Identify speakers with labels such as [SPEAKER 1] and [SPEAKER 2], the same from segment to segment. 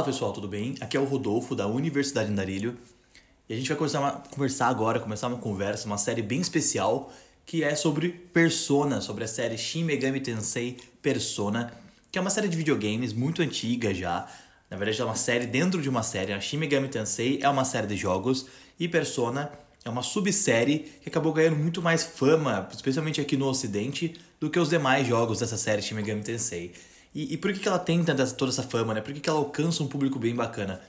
[SPEAKER 1] Fala pessoal, tudo bem? Aqui é o Rodolfo da Universidade Andarilho e a gente vai começar, uma, conversar agora, começar uma conversa, uma série bem especial que é sobre Persona, sobre a série Shin Megami Tensei Persona, que é uma série de videogames muito antiga já. Na verdade, é uma série dentro de uma série. A Shin Megami Tensei é uma série de jogos e Persona é uma subsérie que acabou ganhando muito mais fama, especialmente aqui no Ocidente, do que os demais jogos dessa série Shin Megami Tensei. E, e por que, que ela tem tanta, toda essa fama, né? Por que, que ela alcança um público bem bacana?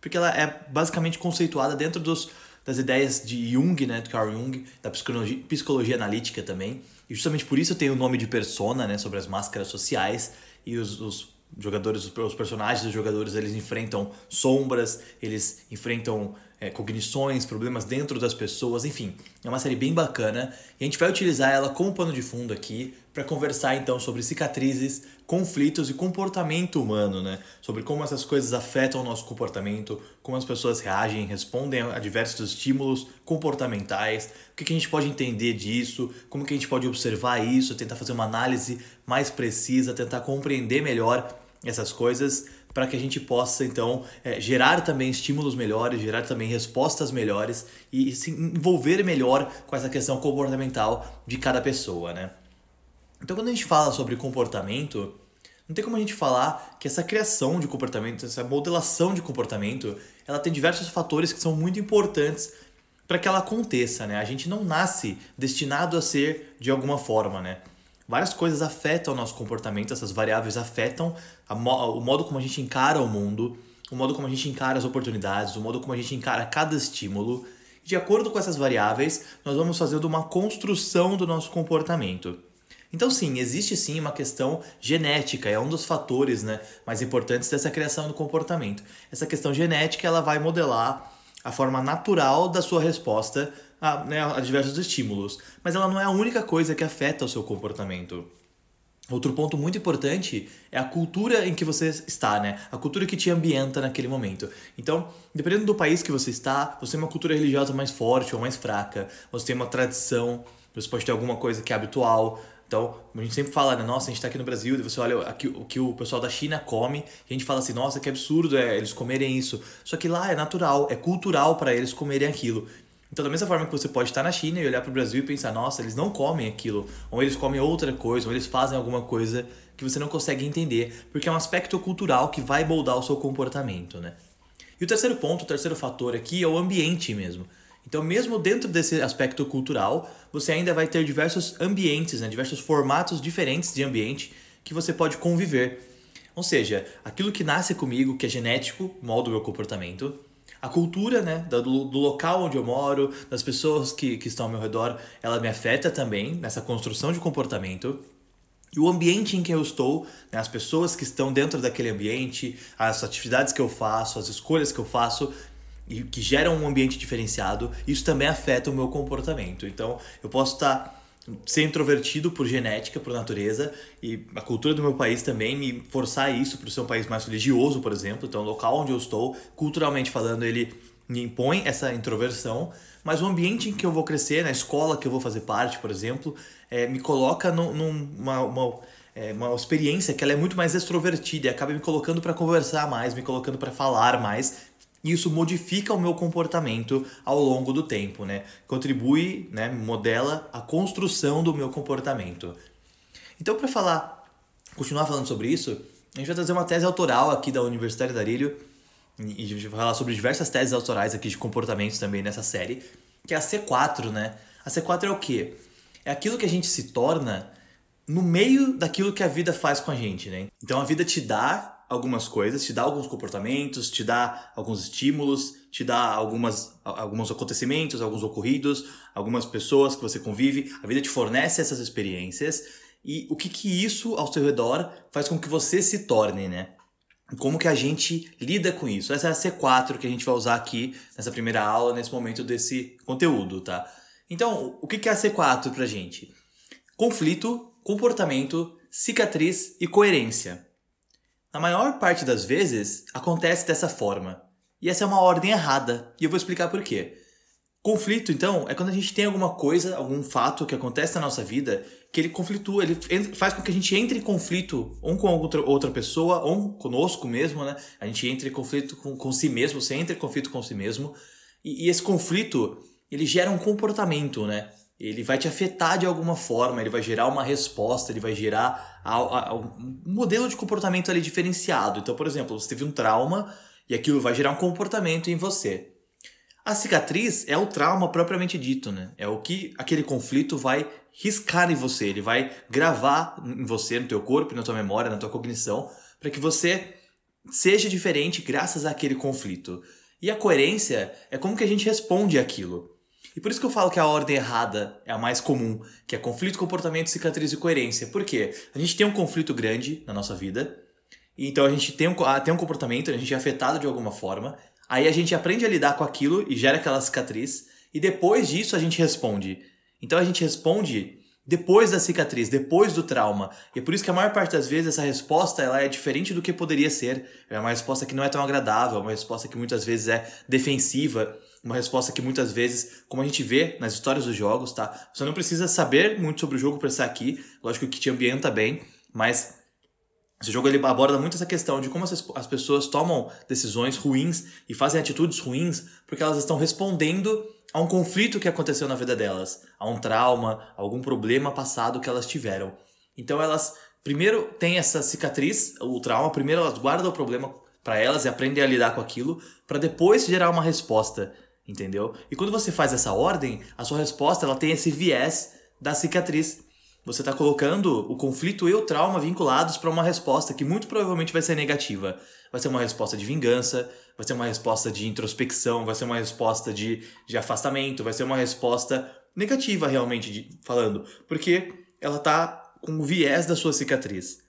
[SPEAKER 1] Porque ela é basicamente conceituada dentro dos, das ideias de Jung, né? De Carl Jung, da psicologia, psicologia analítica também. E justamente por isso tem o nome de persona, né? Sobre as máscaras sociais e os, os jogadores, os personagens dos jogadores, eles enfrentam sombras, eles enfrentam é, cognições, problemas dentro das pessoas, enfim, é uma série bem bacana e a gente vai utilizar ela como pano de fundo aqui para conversar então sobre cicatrizes, conflitos e comportamento humano, né? Sobre como essas coisas afetam o nosso comportamento, como as pessoas reagem, respondem a diversos estímulos comportamentais, o que, a gente pode entender disso, como que a gente pode observar isso, tentar fazer uma análise mais precisa, tentar compreender melhor essas coisas para que a gente possa então é, gerar também estímulos melhores, gerar também respostas melhores e se envolver melhor com essa questão comportamental de cada pessoa, né? Então quando a gente fala sobre comportamento, não tem como a gente falar que essa criação de comportamento, essa modelação de comportamento, ela tem diversos fatores que são muito importantes para que ela aconteça, né? A gente não nasce destinado a ser de alguma forma, né? Várias coisas afetam o nosso comportamento, essas variáveis afetam mo o modo como a gente encara o mundo, o modo como a gente encara as oportunidades, o modo como a gente encara cada estímulo. De acordo com essas variáveis, nós vamos fazendo uma construção do nosso comportamento. Então, sim, existe sim uma questão genética, é um dos fatores né, mais importantes dessa criação do comportamento. Essa questão genética ela vai modelar a forma natural da sua resposta a, né, a diversos estímulos, mas ela não é a única coisa que afeta o seu comportamento. Outro ponto muito importante é a cultura em que você está, né? A cultura que te ambienta naquele momento. Então, dependendo do país que você está, você tem uma cultura religiosa mais forte ou mais fraca, você tem uma tradição, você pode ter alguma coisa que é habitual. Então, a gente sempre fala, né? Nossa, a gente está aqui no Brasil, e você olha aqui, o que o pessoal da China come, a gente fala assim, nossa, que absurdo é eles comerem isso. Só que lá é natural, é cultural para eles comerem aquilo. Então, da mesma forma que você pode estar na China e olhar para o Brasil e pensar, nossa, eles não comem aquilo, ou eles comem outra coisa, ou eles fazem alguma coisa que você não consegue entender, porque é um aspecto cultural que vai moldar o seu comportamento, né? E o terceiro ponto, o terceiro fator aqui é o ambiente mesmo. Então, mesmo dentro desse aspecto cultural, você ainda vai ter diversos ambientes, né? diversos formatos diferentes de ambiente que você pode conviver. Ou seja, aquilo que nasce comigo, que é genético, molda o meu comportamento, a cultura, né, do, do, local onde eu moro, das pessoas que, que estão ao meu redor, ela me afeta também nessa construção de comportamento. E o ambiente em que eu estou, né, as pessoas que estão dentro daquele ambiente, as atividades que eu faço, as escolhas que eu faço, e que geram um ambiente diferenciado, isso também afeta o meu comportamento. Então, eu posso estar ser introvertido por genética, por natureza, e a cultura do meu país também me forçar isso para ser um país mais religioso, por exemplo. Então, o local onde eu estou, culturalmente falando, ele me impõe essa introversão, mas o ambiente em que eu vou crescer, na escola que eu vou fazer parte, por exemplo, é, me coloca num, numa uma, é, uma experiência que ela é muito mais extrovertida e acaba me colocando para conversar mais, me colocando para falar mais, e isso modifica o meu comportamento ao longo do tempo, né? Contribui, né, modela a construção do meu comportamento. Então, para falar, continuar falando sobre isso, a gente vai trazer uma tese autoral aqui da Universidade da Arilho e a gente vai falar sobre diversas teses autorais aqui de comportamentos também nessa série, que é a C4, né? A C4 é o quê? É aquilo que a gente se torna no meio daquilo que a vida faz com a gente, né? Então a vida te dá algumas coisas, te dá alguns comportamentos, te dá alguns estímulos, te dá algumas, alguns acontecimentos, alguns ocorridos, algumas pessoas que você convive. A vida te fornece essas experiências e o que que isso ao seu redor faz com que você se torne, né? Como que a gente lida com isso? Essa é a C4 que a gente vai usar aqui nessa primeira aula, nesse momento desse conteúdo, tá? Então, o que que é a C4 pra gente? Conflito, comportamento, cicatriz e coerência. Na maior parte das vezes, acontece dessa forma. E essa é uma ordem errada, e eu vou explicar por quê. Conflito, então, é quando a gente tem alguma coisa, algum fato que acontece na nossa vida que ele conflitua, ele faz com que a gente entre em conflito um com outra, outra pessoa, ou conosco mesmo, né? A gente entre em conflito com, com si mesmo, você entra em conflito com si mesmo. E, e esse conflito, ele gera um comportamento, né? Ele vai te afetar de alguma forma, ele vai gerar uma resposta, ele vai gerar a, a, um modelo de comportamento ali diferenciado. Então, por exemplo, você teve um trauma e aquilo vai gerar um comportamento em você. A cicatriz é o trauma propriamente dito, né? É o que aquele conflito vai riscar em você, ele vai gravar em você, no teu corpo, na tua memória, na tua cognição, para que você seja diferente graças àquele conflito. E a coerência é como que a gente responde àquilo. E por isso que eu falo que a ordem errada é a mais comum, que é conflito, comportamento, cicatriz e coerência. Por quê? A gente tem um conflito grande na nossa vida, então a gente tem um, ah, tem um comportamento, a gente é afetado de alguma forma, aí a gente aprende a lidar com aquilo e gera aquela cicatriz, e depois disso a gente responde. Então a gente responde depois da cicatriz, depois do trauma. E é por isso que a maior parte das vezes essa resposta ela é diferente do que poderia ser. É uma resposta que não é tão agradável, é uma resposta que muitas vezes é defensiva, uma resposta que muitas vezes, como a gente vê nas histórias dos jogos, tá? Você não precisa saber muito sobre o jogo para estar aqui, lógico que te ambienta bem, mas esse jogo ele aborda muito essa questão de como as, as pessoas tomam decisões ruins e fazem atitudes ruins porque elas estão respondendo a um conflito que aconteceu na vida delas, a um trauma, a algum problema passado que elas tiveram. Então elas primeiro têm essa cicatriz, o trauma, primeiro elas guardam o problema para elas e aprendem a lidar com aquilo, para depois gerar uma resposta, entendeu? E quando você faz essa ordem, a sua resposta ela tem esse viés da cicatriz. Você está colocando o conflito e o trauma vinculados para uma resposta que muito provavelmente vai ser negativa. Vai ser uma resposta de vingança, vai ser uma resposta de introspecção, vai ser uma resposta de, de afastamento, vai ser uma resposta negativa realmente de, falando, porque ela tá com o viés da sua cicatriz.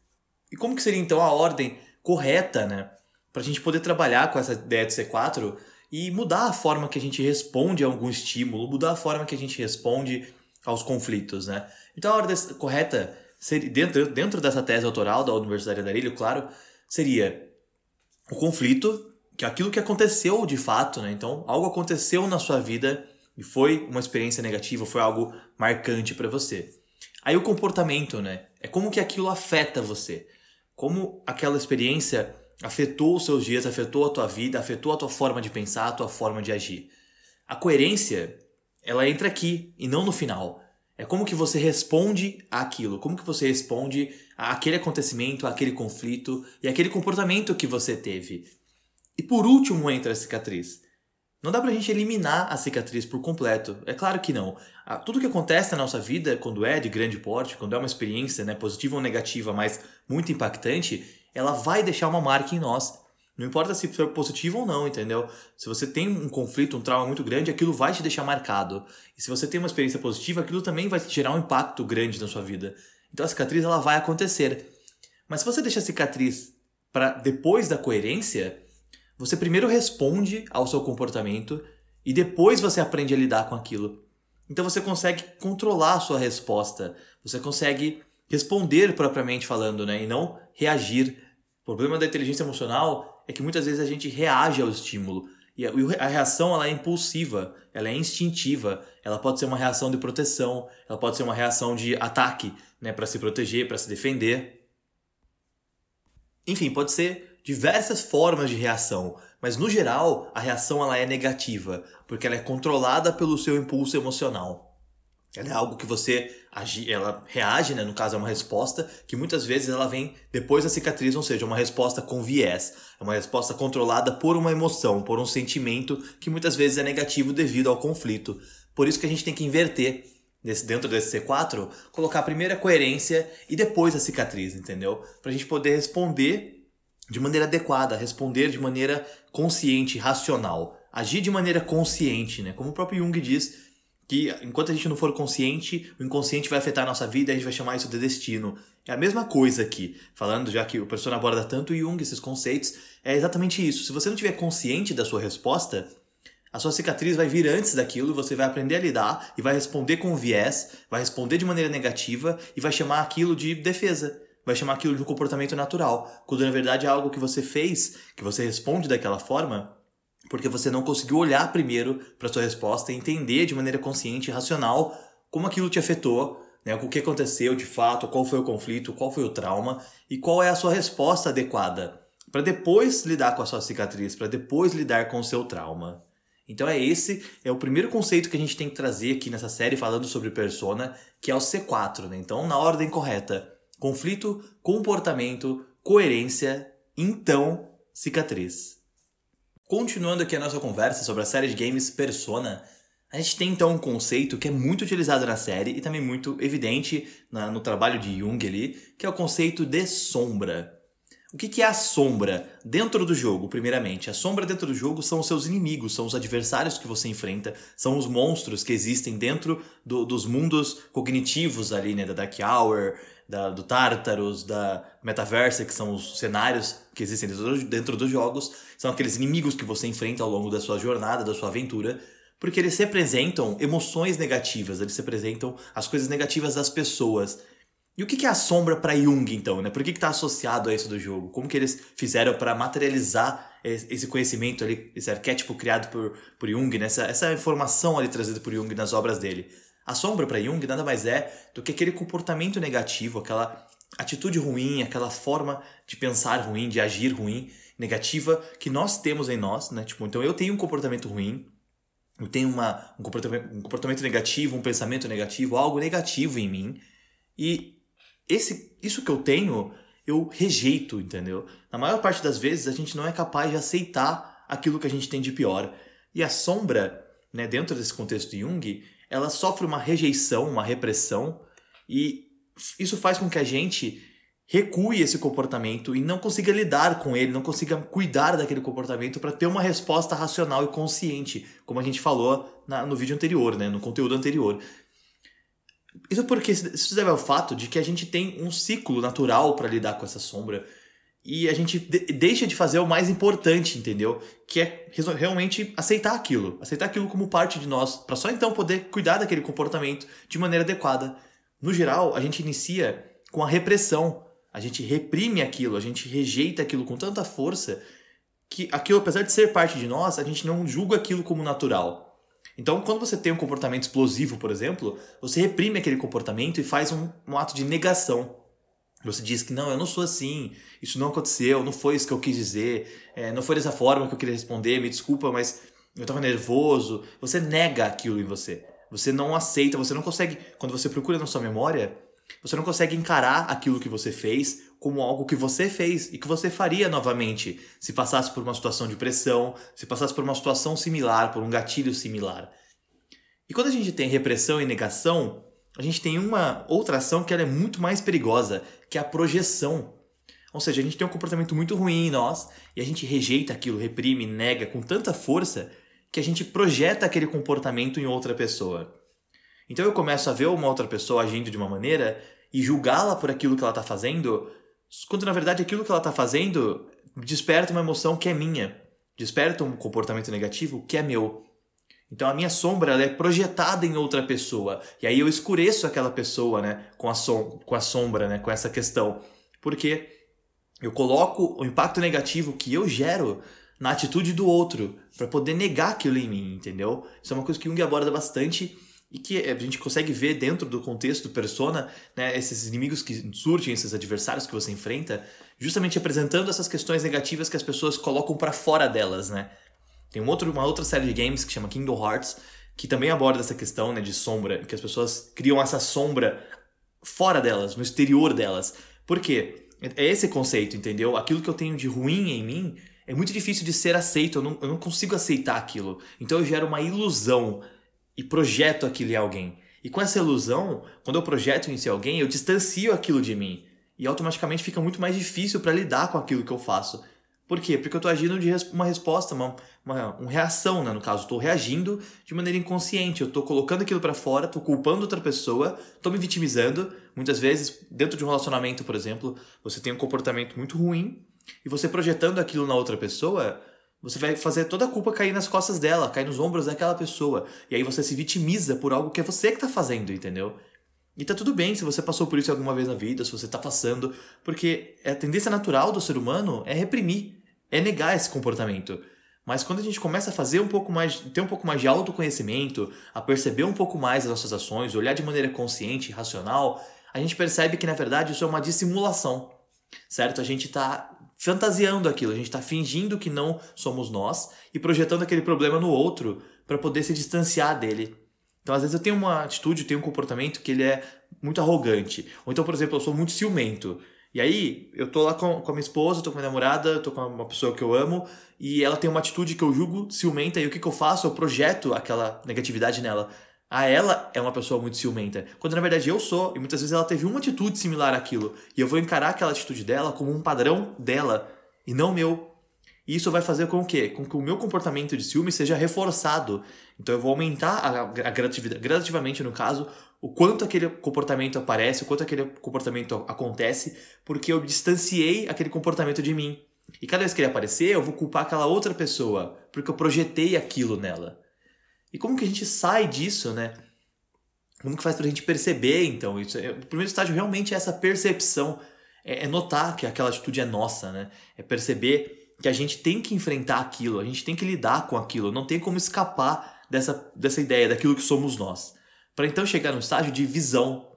[SPEAKER 1] E como que seria então a ordem correta, né, para a gente poder trabalhar com essa ideia de C4 e mudar a forma que a gente responde a algum estímulo, mudar a forma que a gente responde aos conflitos, né? Então a ordem correta seria, dentro, dentro dessa tese autoral da Universidade de Arilho, claro, seria o conflito que é aquilo que aconteceu de fato, né? Então, algo aconteceu na sua vida e foi uma experiência negativa, foi algo marcante para você. Aí o comportamento, né? É como que aquilo afeta você. Como aquela experiência afetou os seus dias, afetou a tua vida, afetou a tua forma de pensar, a tua forma de agir. A coerência, ela entra aqui e não no final. É como que você responde àquilo, como que você responde àquele acontecimento, àquele conflito e àquele comportamento que você teve. E por último entra a cicatriz. Não dá pra gente eliminar a cicatriz por completo. É claro que não. Tudo que acontece na nossa vida, quando é de grande porte, quando é uma experiência né, positiva ou negativa, mas muito impactante, ela vai deixar uma marca em nós. Não importa se for positivo ou não, entendeu? Se você tem um conflito, um trauma muito grande, aquilo vai te deixar marcado. E se você tem uma experiência positiva, aquilo também vai gerar um impacto grande na sua vida. Então a cicatriz ela vai acontecer. Mas se você deixa a cicatriz para depois da coerência, você primeiro responde ao seu comportamento e depois você aprende a lidar com aquilo. Então você consegue controlar a sua resposta, você consegue responder propriamente falando, né, e não reagir. O problema da inteligência emocional é que muitas vezes a gente reage ao estímulo e a reação ela é impulsiva, ela é instintiva, ela pode ser uma reação de proteção, ela pode ser uma reação de ataque, né, para se proteger, para se defender. Enfim, pode ser diversas formas de reação, mas no geral a reação ela é negativa, porque ela é controlada pelo seu impulso emocional. Ela é algo que você agi, ela reage, né? no caso é uma resposta, que muitas vezes ela vem depois da cicatriz, ou seja, uma resposta com viés, é uma resposta controlada por uma emoção, por um sentimento que muitas vezes é negativo devido ao conflito. Por isso que a gente tem que inverter nesse, dentro desse C4, colocar primeiro a coerência e depois a cicatriz, entendeu? Para a gente poder responder de maneira adequada, responder de maneira consciente, racional, agir de maneira consciente, né? Como o próprio Jung diz, que enquanto a gente não for consciente, o inconsciente vai afetar a nossa vida e a gente vai chamar isso de destino. É a mesma coisa aqui, falando já que o professor aborda tanto Jung, esses conceitos, é exatamente isso. Se você não estiver consciente da sua resposta, a sua cicatriz vai vir antes daquilo, você vai aprender a lidar e vai responder com viés, vai responder de maneira negativa e vai chamar aquilo de defesa vai chamar aquilo de um comportamento natural, quando na verdade é algo que você fez, que você responde daquela forma, porque você não conseguiu olhar primeiro para sua resposta e entender de maneira consciente e racional como aquilo te afetou né? O que aconteceu de fato, qual foi o conflito, qual foi o trauma e qual é a sua resposta adequada para depois lidar com a sua cicatriz, para depois lidar com o seu trauma. Então é esse é o primeiro conceito que a gente tem que trazer aqui nessa série falando sobre persona, que é o C4, né? Então na ordem correta: conflito, comportamento, coerência, então cicatriz. Continuando aqui a nossa conversa sobre a série de games Persona, a gente tem então um conceito que é muito utilizado na série e também muito evidente na, no trabalho de Jung ali, que é o conceito de sombra. O que, que é a sombra dentro do jogo, primeiramente? A sombra dentro do jogo são os seus inimigos, são os adversários que você enfrenta, são os monstros que existem dentro do, dos mundos cognitivos ali, né? Da Dark Hour, da, do Tartarus, da Metaverse, que são os cenários que existem dentro, dentro dos jogos. São aqueles inimigos que você enfrenta ao longo da sua jornada, da sua aventura porque eles representam emoções negativas, eles representam as coisas negativas das pessoas. E o que é a sombra para Jung, então? Né? Por que está associado a isso do jogo? Como que eles fizeram para materializar esse conhecimento ali, esse arquétipo criado por, por Jung, né? essa, essa informação ali trazida por Jung nas obras dele? A sombra para Jung nada mais é do que aquele comportamento negativo, aquela atitude ruim, aquela forma de pensar ruim, de agir ruim, negativa que nós temos em nós, né? Tipo, então eu tenho um comportamento ruim, eu tenho uma, um, comportamento, um comportamento negativo, um pensamento negativo, algo negativo em mim, e esse, isso que eu tenho, eu rejeito, entendeu? Na maior parte das vezes a gente não é capaz de aceitar aquilo que a gente tem de pior. E a sombra, né, dentro desse contexto de Jung, ela sofre uma rejeição, uma repressão, e isso faz com que a gente recue esse comportamento e não consiga lidar com ele, não consiga cuidar daquele comportamento para ter uma resposta racional e consciente, como a gente falou na, no vídeo anterior, né, no conteúdo anterior. Isso porque isso deve ao fato de que a gente tem um ciclo natural para lidar com essa sombra e a gente de deixa de fazer o mais importante, entendeu? Que é realmente aceitar aquilo, aceitar aquilo como parte de nós, para só então poder cuidar daquele comportamento de maneira adequada. No geral, a gente inicia com a repressão, a gente reprime aquilo, a gente rejeita aquilo com tanta força que aquilo, apesar de ser parte de nós, a gente não julga aquilo como natural. Então, quando você tem um comportamento explosivo, por exemplo, você reprime aquele comportamento e faz um, um ato de negação. Você diz que não, eu não sou assim, isso não aconteceu, não foi isso que eu quis dizer, é, não foi dessa forma que eu queria responder, me desculpa, mas eu estava nervoso. Você nega aquilo em você. Você não aceita, você não consegue. Quando você procura na sua memória, você não consegue encarar aquilo que você fez como algo que você fez e que você faria novamente se passasse por uma situação de pressão, se passasse por uma situação similar, por um gatilho similar. E quando a gente tem repressão e negação, a gente tem uma outra ação que é muito mais perigosa, que é a projeção. Ou seja, a gente tem um comportamento muito ruim em nós e a gente rejeita aquilo, reprime, nega com tanta força que a gente projeta aquele comportamento em outra pessoa. Então eu começo a ver uma outra pessoa agindo de uma maneira e julgá-la por aquilo que ela está fazendo quando na verdade aquilo que ela está fazendo desperta uma emoção que é minha, desperta um comportamento negativo que é meu. Então a minha sombra ela é projetada em outra pessoa. E aí eu escureço aquela pessoa, né, com a, som com a sombra, né, com essa questão. Porque eu coloco o impacto negativo que eu gero na atitude do outro para poder negar aquilo em mim, entendeu? Isso é uma coisa que Jung aborda bastante e que a gente consegue ver dentro do contexto do Persona, né, esses inimigos que surgem, esses adversários que você enfrenta, justamente apresentando essas questões negativas que as pessoas colocam para fora delas, né? Tem um outro, uma outra série de games que chama Kingdom Hearts, que também aborda essa questão né, de sombra, que as pessoas criam essa sombra fora delas, no exterior delas. Por quê? É esse conceito, entendeu? Aquilo que eu tenho de ruim em mim é muito difícil de ser aceito, eu não, eu não consigo aceitar aquilo. Então eu gero uma ilusão e projeto aquilo em alguém. E com essa ilusão, quando eu projeto em si alguém, eu distancio aquilo de mim. E automaticamente fica muito mais difícil para lidar com aquilo que eu faço. Por quê? Porque eu estou agindo de uma resposta, uma, uma, uma reação, né? No caso, estou reagindo de maneira inconsciente. Eu estou colocando aquilo para fora, estou culpando outra pessoa, estou me vitimizando. Muitas vezes, dentro de um relacionamento, por exemplo, você tem um comportamento muito ruim e você projetando aquilo na outra pessoa, você vai fazer toda a culpa cair nas costas dela, cair nos ombros daquela pessoa. E aí você se vitimiza por algo que é você que tá fazendo, entendeu? E tá tudo bem se você passou por isso alguma vez na vida, se você tá passando, porque a tendência natural do ser humano é reprimir, é negar esse comportamento. Mas quando a gente começa a fazer um pouco mais, ter um pouco mais de autoconhecimento, a perceber um pouco mais as nossas ações, olhar de maneira consciente, racional, a gente percebe que na verdade isso é uma dissimulação, certo? A gente está fantasiando aquilo, a gente está fingindo que não somos nós e projetando aquele problema no outro para poder se distanciar dele. Então, às vezes eu tenho uma atitude, eu tenho um comportamento que ele é muito arrogante. Ou então, por exemplo, eu sou muito ciumento. E aí, eu tô lá com, com a minha esposa, tô com a minha namorada, tô com uma pessoa que eu amo, e ela tem uma atitude que eu julgo ciumenta, e o que, que eu faço? Eu projeto aquela negatividade nela. Ah, ela é uma pessoa muito ciumenta. Quando na verdade eu sou, e muitas vezes ela teve uma atitude similar àquilo. E eu vou encarar aquela atitude dela como um padrão dela, e não meu. E isso vai fazer com que, com que o meu comportamento de ciúme seja reforçado. Então eu vou aumentar a, a gradativamente, gradativamente, no caso, o quanto aquele comportamento aparece, o quanto aquele comportamento acontece, porque eu distanciei aquele comportamento de mim. E cada vez que ele aparecer, eu vou culpar aquela outra pessoa, porque eu projetei aquilo nela. E como que a gente sai disso, né? Como que faz pra gente perceber, então? Isso é, o primeiro estágio realmente é essa percepção, é, é notar que aquela atitude é nossa, né? É perceber que a gente tem que enfrentar aquilo, a gente tem que lidar com aquilo, não tem como escapar dessa, dessa ideia, daquilo que somos nós. Para então chegar no estágio de visão,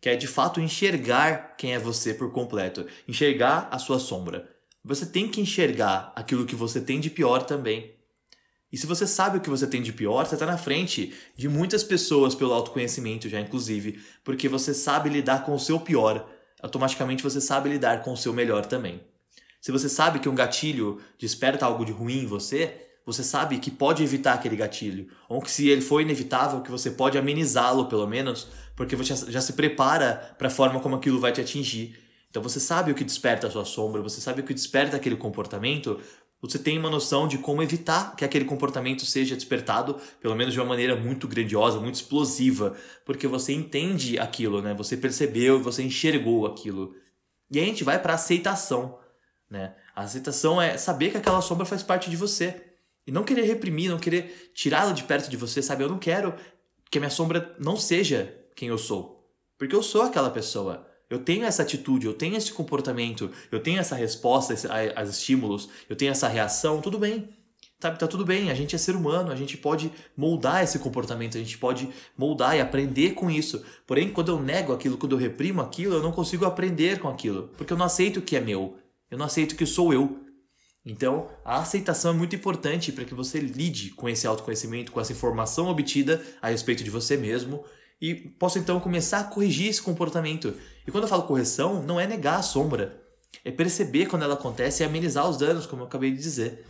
[SPEAKER 1] que é de fato enxergar quem é você por completo, enxergar a sua sombra. Você tem que enxergar aquilo que você tem de pior também. E se você sabe o que você tem de pior, você está na frente de muitas pessoas pelo autoconhecimento já, inclusive, porque você sabe lidar com o seu pior, automaticamente você sabe lidar com o seu melhor também. Se você sabe que um gatilho desperta algo de ruim em você, você sabe que pode evitar aquele gatilho. Ou que se ele for inevitável, que você pode amenizá-lo pelo menos, porque você já se prepara para a forma como aquilo vai te atingir. Então você sabe o que desperta a sua sombra, você sabe o que desperta aquele comportamento, você tem uma noção de como evitar que aquele comportamento seja despertado, pelo menos de uma maneira muito grandiosa, muito explosiva, porque você entende aquilo, né? Você percebeu, você enxergou aquilo. E aí a gente vai para aceitação. Né? A aceitação é saber que aquela sombra faz parte de você. E não querer reprimir, não querer tirá-la de perto de você, sabe? Eu não quero que a minha sombra não seja quem eu sou. Porque eu sou aquela pessoa. Eu tenho essa atitude, eu tenho esse comportamento, eu tenho essa resposta a, estímulos, eu tenho essa reação, tudo bem. Tá, tá tudo bem, a gente é ser humano, a gente pode moldar esse comportamento, a gente pode moldar e aprender com isso. Porém, quando eu nego aquilo, quando eu reprimo aquilo, eu não consigo aprender com aquilo, porque eu não aceito o que é meu. Eu não aceito que sou eu. Então, a aceitação é muito importante para que você lide com esse autoconhecimento, com essa informação obtida a respeito de você mesmo e possa então começar a corrigir esse comportamento. E quando eu falo correção, não é negar a sombra, é perceber quando ela acontece e amenizar os danos, como eu acabei de dizer.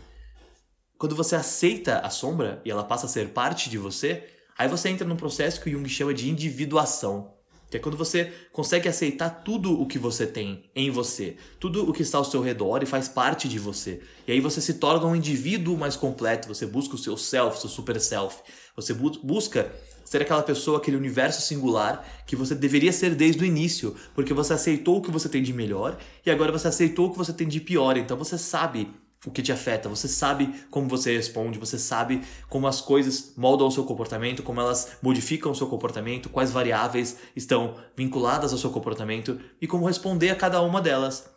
[SPEAKER 1] Quando você aceita a sombra e ela passa a ser parte de você, aí você entra num processo que o Jung chama de individuação. Que é quando você consegue aceitar tudo o que você tem em você, tudo o que está ao seu redor e faz parte de você. E aí você se torna um indivíduo mais completo, você busca o seu self, seu super self. Você bu busca ser aquela pessoa, aquele universo singular que você deveria ser desde o início, porque você aceitou o que você tem de melhor e agora você aceitou o que você tem de pior. Então você sabe o que te afeta, você sabe como você responde, você sabe como as coisas moldam o seu comportamento, como elas modificam o seu comportamento, quais variáveis estão vinculadas ao seu comportamento e como responder a cada uma delas.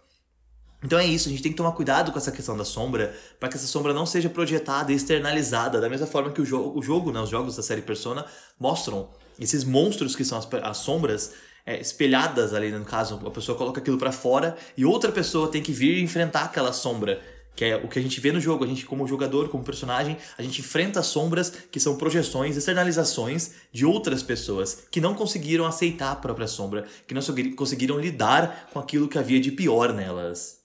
[SPEAKER 1] Então é isso, a gente tem que tomar cuidado com essa questão da sombra, para que essa sombra não seja projetada e externalizada, da mesma forma que o jogo, o jogo né, os jogos da série Persona mostram esses monstros que são as, as sombras é, espelhadas ali, no caso, a pessoa coloca aquilo para fora e outra pessoa tem que vir enfrentar aquela sombra que é o que a gente vê no jogo. A gente, como jogador, como personagem, a gente enfrenta sombras que são projeções, externalizações de outras pessoas que não conseguiram aceitar a própria sombra, que não conseguiram lidar com aquilo que havia de pior nelas.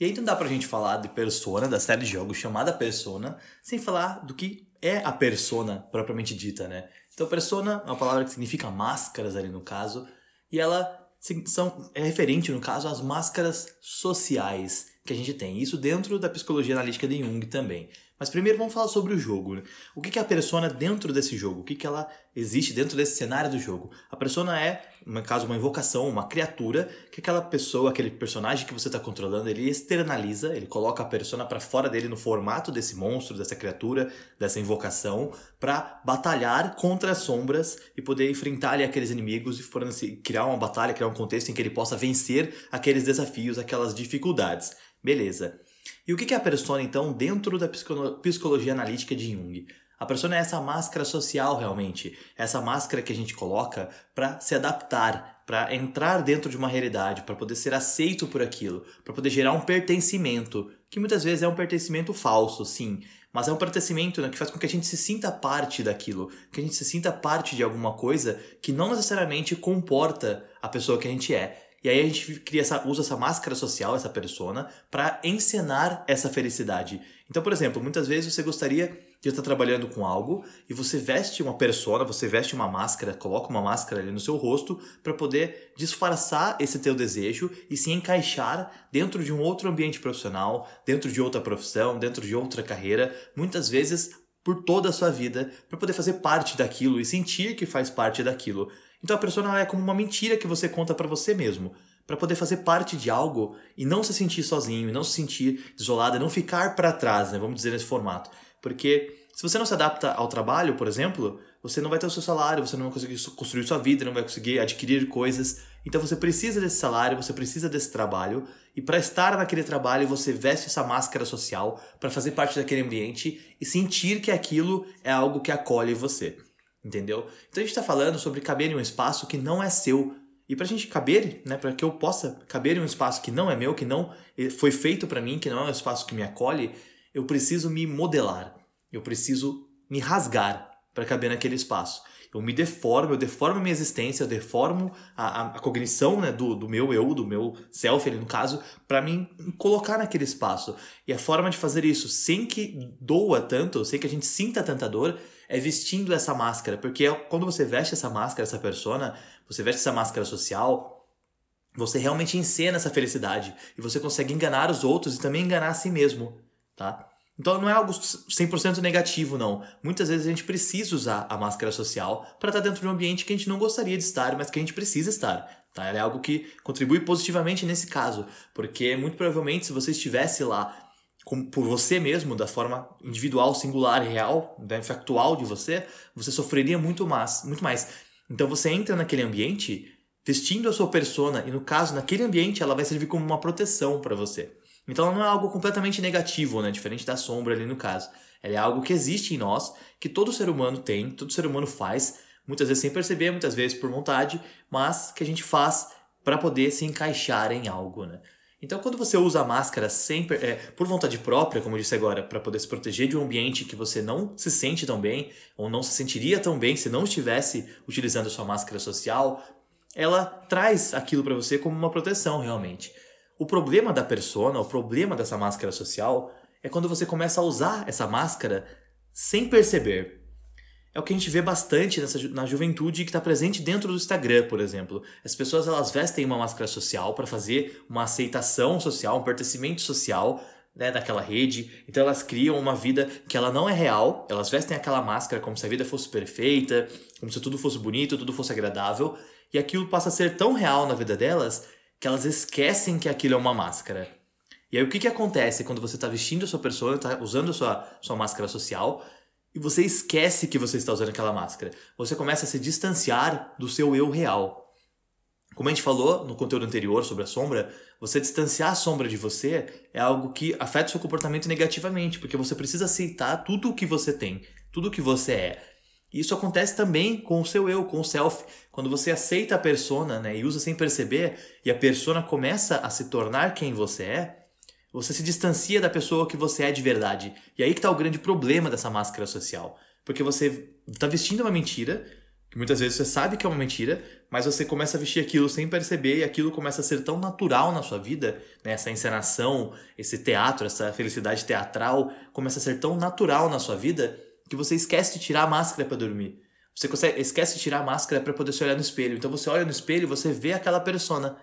[SPEAKER 1] E aí não dá pra gente falar de Persona, da série de jogos chamada Persona, sem falar do que é a persona propriamente dita, né? Então, persona é uma palavra que significa máscaras ali no caso, e ela são, é referente, no caso, às máscaras sociais que a gente tem. Isso dentro da psicologia analítica de Jung também. Mas primeiro vamos falar sobre o jogo. Né? O que é a persona dentro desse jogo? O que, que ela existe dentro desse cenário do jogo? A persona é, no caso, uma invocação, uma criatura que aquela pessoa, aquele personagem que você está controlando, ele externaliza, ele coloca a persona para fora dele no formato desse monstro, dessa criatura, dessa invocação, para batalhar contra as sombras e poder enfrentar ali aqueles inimigos e criar uma batalha, criar um contexto em que ele possa vencer aqueles desafios, aquelas dificuldades. Beleza. E o que é a persona, então, dentro da psicologia analítica de Jung? A persona é essa máscara social, realmente. Essa máscara que a gente coloca para se adaptar, para entrar dentro de uma realidade, para poder ser aceito por aquilo, para poder gerar um pertencimento, que muitas vezes é um pertencimento falso, sim, mas é um pertencimento né, que faz com que a gente se sinta parte daquilo, que a gente se sinta parte de alguma coisa que não necessariamente comporta a pessoa que a gente é. E aí a gente cria essa, usa essa máscara social, essa persona, para encenar essa felicidade. Então, por exemplo, muitas vezes você gostaria de estar trabalhando com algo e você veste uma persona, você veste uma máscara, coloca uma máscara ali no seu rosto para poder disfarçar esse teu desejo e se encaixar dentro de um outro ambiente profissional, dentro de outra profissão, dentro de outra carreira, muitas vezes por toda a sua vida, para poder fazer parte daquilo e sentir que faz parte daquilo. Então a persona é como uma mentira que você conta para você mesmo, para poder fazer parte de algo e não se sentir sozinho, e não se sentir isolado, e não ficar para trás, né? Vamos dizer nesse formato. Porque se você não se adapta ao trabalho, por exemplo, você não vai ter o seu salário, você não vai conseguir construir sua vida, não vai conseguir adquirir coisas. Então você precisa desse salário, você precisa desse trabalho, e para estar naquele trabalho você veste essa máscara social para fazer parte daquele ambiente e sentir que aquilo é algo que acolhe você. Entendeu? Então a gente está falando sobre caber em um espaço que não é seu. E para a gente caber, né, para que eu possa caber em um espaço que não é meu, que não eh, foi feito para mim, que não é um espaço que me acolhe, eu preciso me modelar. Eu preciso me rasgar para caber naquele espaço. Eu me deformo, eu deformo a minha existência, eu deformo a, a, a cognição né, do, do meu eu, do meu self, ali no caso, para me colocar naquele espaço. E a forma de fazer isso sem que doa tanto, sem que a gente sinta tanta dor, é vestindo essa máscara. Porque quando você veste essa máscara, essa persona, você veste essa máscara social, você realmente encena essa felicidade. E você consegue enganar os outros e também enganar a si mesmo, tá? Então não é algo 100% negativo, não. Muitas vezes a gente precisa usar a máscara social para estar dentro de um ambiente que a gente não gostaria de estar, mas que a gente precisa estar. Tá? Ela é algo que contribui positivamente nesse caso, porque muito provavelmente se você estivesse lá por você mesmo, da forma individual, singular, real, né, factual de você, você sofreria muito mais, muito mais. Então você entra naquele ambiente vestindo a sua persona e no caso naquele ambiente ela vai servir como uma proteção para você. Então ela não é algo completamente negativo, né? Diferente da sombra ali no caso. Ela é algo que existe em nós, que todo ser humano tem, todo ser humano faz, muitas vezes sem perceber, muitas vezes por vontade, mas que a gente faz para poder se encaixar em algo, né? Então, quando você usa a máscara sempre, é, por vontade própria, como eu disse agora, para poder se proteger de um ambiente que você não se sente tão bem, ou não se sentiria tão bem se não estivesse utilizando a sua máscara social, ela traz aquilo para você como uma proteção realmente. O problema da persona, o problema dessa máscara social, é quando você começa a usar essa máscara sem perceber. É o que a gente vê bastante nessa, na juventude que está presente dentro do Instagram, por exemplo. As pessoas elas vestem uma máscara social para fazer uma aceitação social, um pertencimento social né, daquela rede. Então elas criam uma vida que ela não é real. Elas vestem aquela máscara como se a vida fosse perfeita, como se tudo fosse bonito, tudo fosse agradável. E aquilo passa a ser tão real na vida delas que elas esquecem que aquilo é uma máscara. E aí o que, que acontece quando você está vestindo a sua pessoa, está usando a sua, sua máscara social, e você esquece que você está usando aquela máscara? Você começa a se distanciar do seu eu real. Como a gente falou no conteúdo anterior sobre a sombra, você distanciar a sombra de você é algo que afeta o seu comportamento negativamente, porque você precisa aceitar tudo o que você tem, tudo o que você é. E isso acontece também com o seu eu, com o self. Quando você aceita a persona né, e usa sem perceber, e a persona começa a se tornar quem você é, você se distancia da pessoa que você é de verdade. E aí que está o grande problema dessa máscara social. Porque você está vestindo uma mentira, que muitas vezes você sabe que é uma mentira, mas você começa a vestir aquilo sem perceber e aquilo começa a ser tão natural na sua vida, né? essa encenação, esse teatro, essa felicidade teatral começa a ser tão natural na sua vida que você esquece de tirar a máscara para dormir. Você consegue, esquece de tirar a máscara para poder se olhar no espelho. Então você olha no espelho e você vê aquela persona.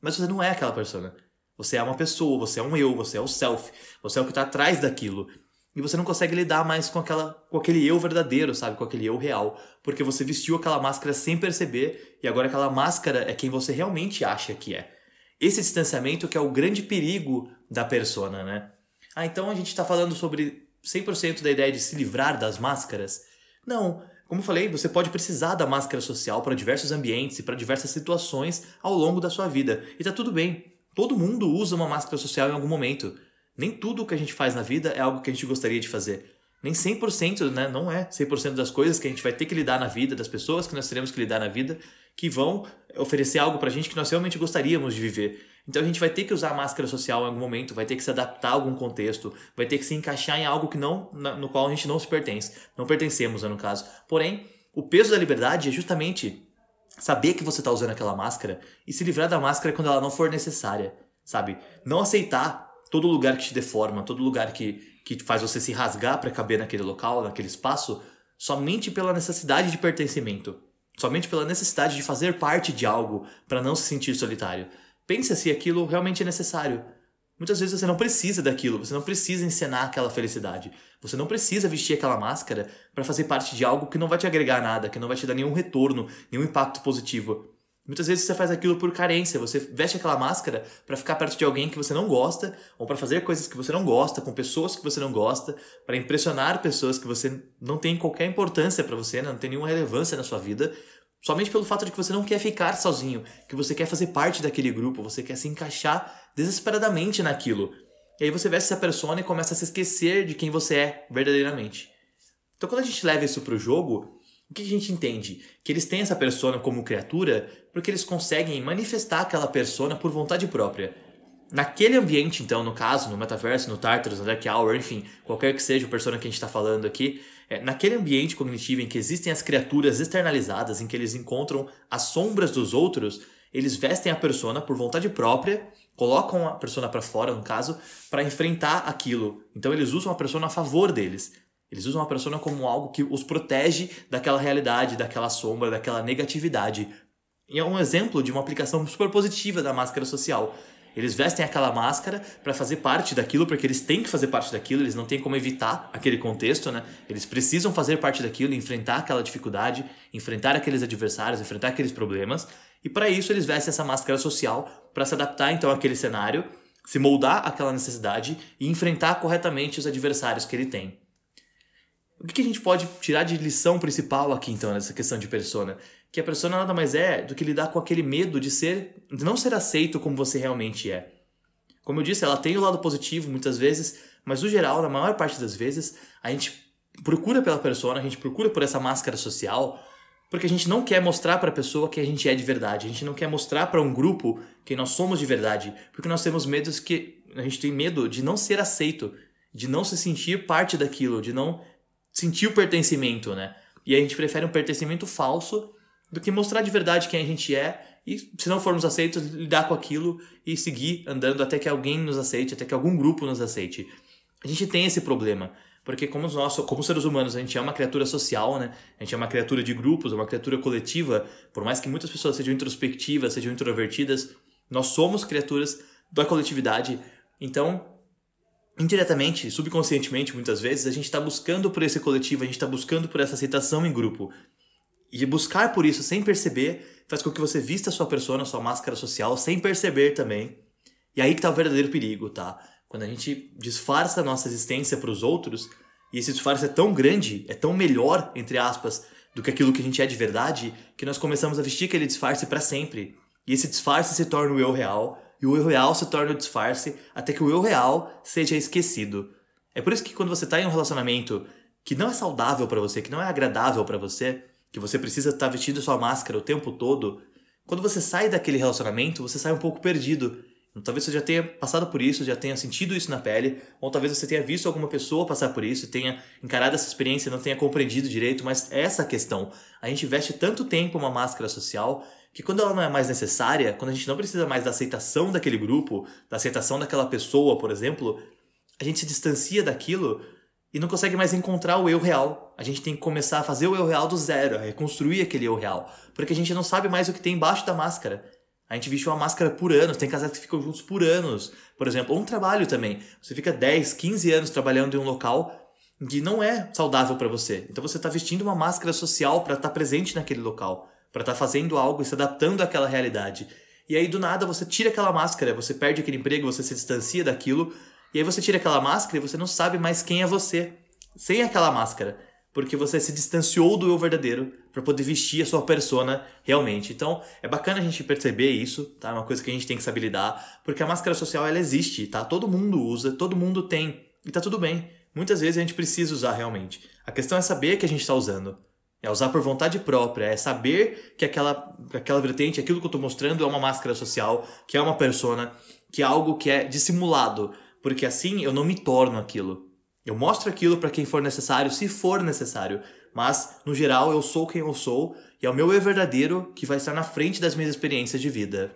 [SPEAKER 1] Mas você não é aquela persona. Você é uma pessoa, você é um eu, você é o self, você é o que está atrás daquilo. E você não consegue lidar mais com, aquela, com aquele eu verdadeiro, sabe? Com aquele eu real. Porque você vestiu aquela máscara sem perceber e agora aquela máscara é quem você realmente acha que é. Esse distanciamento que é o grande perigo da persona, né? Ah, então a gente está falando sobre 100% da ideia de se livrar das máscaras? Não. Como falei, você pode precisar da máscara social para diversos ambientes e para diversas situações ao longo da sua vida. E tá tudo bem. Todo mundo usa uma máscara social em algum momento. Nem tudo que a gente faz na vida é algo que a gente gostaria de fazer. Nem 100%, né? Não é 100% das coisas que a gente vai ter que lidar na vida, das pessoas que nós teremos que lidar na vida, que vão oferecer algo pra gente que nós realmente gostaríamos de viver. Então a gente vai ter que usar a máscara social em algum momento, vai ter que se adaptar a algum contexto, vai ter que se encaixar em algo que não, no qual a gente não se pertence, não pertencemos, né, no caso. Porém, o peso da liberdade é justamente saber que você está usando aquela máscara e se livrar da máscara quando ela não for necessária, sabe? Não aceitar todo lugar que te deforma, todo lugar que, que faz você se rasgar para caber naquele local, naquele espaço, somente pela necessidade de pertencimento, somente pela necessidade de fazer parte de algo para não se sentir solitário. Pense se aquilo realmente é necessário. Muitas vezes você não precisa daquilo, você não precisa encenar aquela felicidade. Você não precisa vestir aquela máscara para fazer parte de algo que não vai te agregar nada, que não vai te dar nenhum retorno, nenhum impacto positivo. Muitas vezes você faz aquilo por carência, você veste aquela máscara para ficar perto de alguém que você não gosta, ou para fazer coisas que você não gosta, com pessoas que você não gosta, para impressionar pessoas que você não tem qualquer importância para você, né? não tem nenhuma relevância na sua vida, somente pelo fato de que você não quer ficar sozinho, que você quer fazer parte daquele grupo, você quer se encaixar desesperadamente naquilo. E aí você veste essa persona e começa a se esquecer de quem você é verdadeiramente. Então quando a gente leva isso pro jogo, o que a gente entende? Que eles têm essa persona como criatura porque eles conseguem manifestar aquela persona por vontade própria. Naquele ambiente, então, no caso, no metaverso, no Tartarus, no Dark Hour, enfim, qualquer que seja o persona que a gente está falando aqui, é, naquele ambiente cognitivo em que existem as criaturas externalizadas, em que eles encontram as sombras dos outros, eles vestem a persona por vontade própria, colocam a persona para fora, no caso, para enfrentar aquilo. Então eles usam a persona a favor deles. Eles usam a persona como algo que os protege daquela realidade, daquela sombra, daquela negatividade. E é um exemplo de uma aplicação super positiva da máscara social. Eles vestem aquela máscara para fazer parte daquilo, porque eles têm que fazer parte daquilo, eles não têm como evitar aquele contexto, né? Eles precisam fazer parte daquilo, enfrentar aquela dificuldade, enfrentar aqueles adversários, enfrentar aqueles problemas. E para isso eles vestem essa máscara social para se adaptar então àquele cenário, se moldar àquela necessidade e enfrentar corretamente os adversários que ele tem. O que a gente pode tirar de lição principal aqui então nessa questão de persona? Que a persona nada mais é do que lidar com aquele medo de ser, de não ser aceito como você realmente é. Como eu disse, ela tem o lado positivo muitas vezes, mas no geral, na maior parte das vezes, a gente procura pela persona, a gente procura por essa máscara social porque a gente não quer mostrar para a pessoa que a gente é de verdade. A gente não quer mostrar para um grupo que nós somos de verdade. Porque nós temos medos que. A gente tem medo de não ser aceito, de não se sentir parte daquilo, de não sentir o pertencimento, né? E a gente prefere um pertencimento falso do que mostrar de verdade quem a gente é e, se não formos aceitos, lidar com aquilo e seguir andando até que alguém nos aceite, até que algum grupo nos aceite. A gente tem esse problema. Porque como nós, como seres humanos, a gente é uma criatura social, né? A gente é uma criatura de grupos, é uma criatura coletiva. Por mais que muitas pessoas sejam introspectivas, sejam introvertidas, nós somos criaturas da coletividade. Então, indiretamente, subconscientemente, muitas vezes, a gente está buscando por esse coletivo, a gente está buscando por essa aceitação em grupo. E buscar por isso sem perceber faz com que você vista a sua persona, a sua máscara social, sem perceber também. E aí que tá o verdadeiro perigo, tá? Quando a gente disfarça a nossa existência para os outros, e esse disfarce é tão grande, é tão melhor, entre aspas, do que aquilo que a gente é de verdade, que nós começamos a vestir aquele disfarce para sempre. E esse disfarce se torna o eu real, e o eu real se torna o disfarce, até que o eu real seja esquecido. É por isso que quando você está em um relacionamento que não é saudável para você, que não é agradável para você, que você precisa estar tá vestindo sua máscara o tempo todo, quando você sai daquele relacionamento, você sai um pouco perdido. Talvez você já tenha passado por isso, já tenha sentido isso na pele, ou talvez você tenha visto alguma pessoa passar por isso, tenha encarado essa experiência e não tenha compreendido direito, mas é essa questão. A gente veste tanto tempo uma máscara social que quando ela não é mais necessária, quando a gente não precisa mais da aceitação daquele grupo, da aceitação daquela pessoa, por exemplo, a gente se distancia daquilo e não consegue mais encontrar o eu real. A gente tem que começar a fazer o eu real do zero, a reconstruir aquele eu real, porque a gente não sabe mais o que tem embaixo da máscara. A gente veste uma máscara por anos, tem casais que ficam juntos por anos. Por exemplo, ou um trabalho também. Você fica 10, 15 anos trabalhando em um local que não é saudável para você. Então você está vestindo uma máscara social para estar tá presente naquele local, para estar tá fazendo algo e se adaptando àquela realidade. E aí do nada você tira aquela máscara, você perde aquele emprego, você se distancia daquilo, e aí você tira aquela máscara e você não sabe mais quem é você sem aquela máscara. porque você se distanciou do eu verdadeiro para poder vestir a sua persona realmente. Então, é bacana a gente perceber isso, tá? É uma coisa que a gente tem que saber lidar, porque a máscara social ela existe, tá? Todo mundo usa, todo mundo tem, e tá tudo bem. Muitas vezes a gente precisa usar realmente. A questão é saber que a gente está usando. É usar por vontade própria, é saber que aquela, aquela vertente, aquilo que eu estou mostrando é uma máscara social, que é uma persona, que é algo que é dissimulado, porque assim eu não me torno aquilo. Eu mostro aquilo para quem for necessário, se for necessário, mas no geral eu sou quem eu sou e é o meu eu verdadeiro que vai estar na frente das minhas experiências de vida.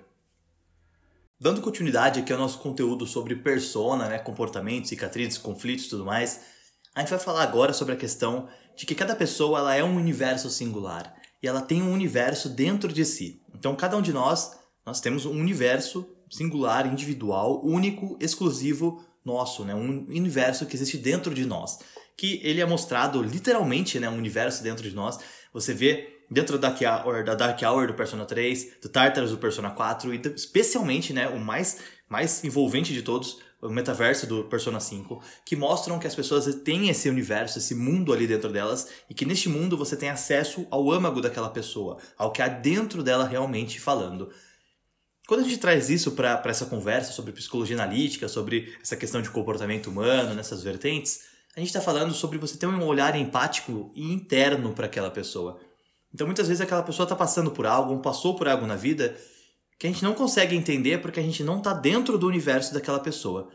[SPEAKER 1] Dando continuidade aqui ao nosso conteúdo sobre persona, né, comportamentos, cicatrizes, conflitos e tudo mais, a gente vai falar agora sobre a questão de que cada pessoa ela é um universo singular e ela tem um universo dentro de si. Então cada um de nós, nós temos um universo singular, individual, único, exclusivo nosso, né? Um universo que existe dentro de nós, que ele é mostrado literalmente, né, um universo dentro de nós. Você vê dentro da Dark Hour, do Persona 3, do Tartarus do Persona 4 e especialmente, né, o mais mais envolvente de todos, o metaverso do Persona 5, que mostram que as pessoas têm esse universo, esse mundo ali dentro delas, e que neste mundo você tem acesso ao âmago daquela pessoa, ao que há dentro dela realmente falando. Quando a gente traz isso para essa conversa sobre psicologia analítica, sobre essa questão de comportamento humano, nessas vertentes, a gente está falando sobre você ter um olhar empático e interno para aquela pessoa. Então muitas vezes aquela pessoa está passando por algo, ou passou por algo na vida, que a gente não consegue entender porque a gente não está dentro do universo daquela pessoa.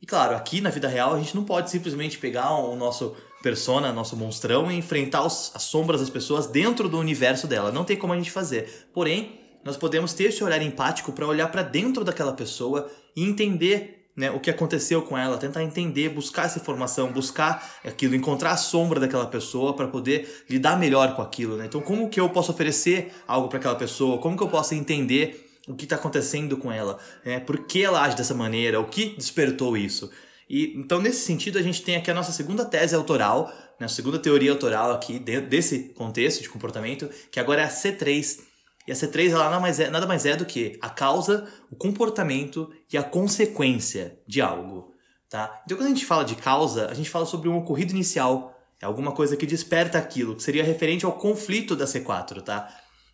[SPEAKER 1] E claro, aqui na vida real a gente não pode simplesmente pegar o nosso persona, nosso monstrão e enfrentar os, as sombras das pessoas dentro do universo dela. Não tem como a gente fazer. Porém, nós podemos ter esse olhar empático para olhar para dentro daquela pessoa e entender né, o que aconteceu com ela, tentar entender, buscar essa informação, buscar aquilo, encontrar a sombra daquela pessoa para poder lidar melhor com aquilo. Né? Então, como que eu posso oferecer algo para aquela pessoa? Como que eu posso entender o que está acontecendo com ela, né? por que ela age dessa maneira, o que despertou isso. E, então, nesse sentido, a gente tem aqui a nossa segunda tese autoral, né? a segunda teoria autoral aqui desse contexto de comportamento, que agora é a C3. E a C3 ela nada mais, é, nada mais é do que a causa, o comportamento e a consequência de algo. Tá? Então, quando a gente fala de causa, a gente fala sobre um ocorrido inicial, é alguma coisa que desperta aquilo, que seria referente ao conflito da C4, tá?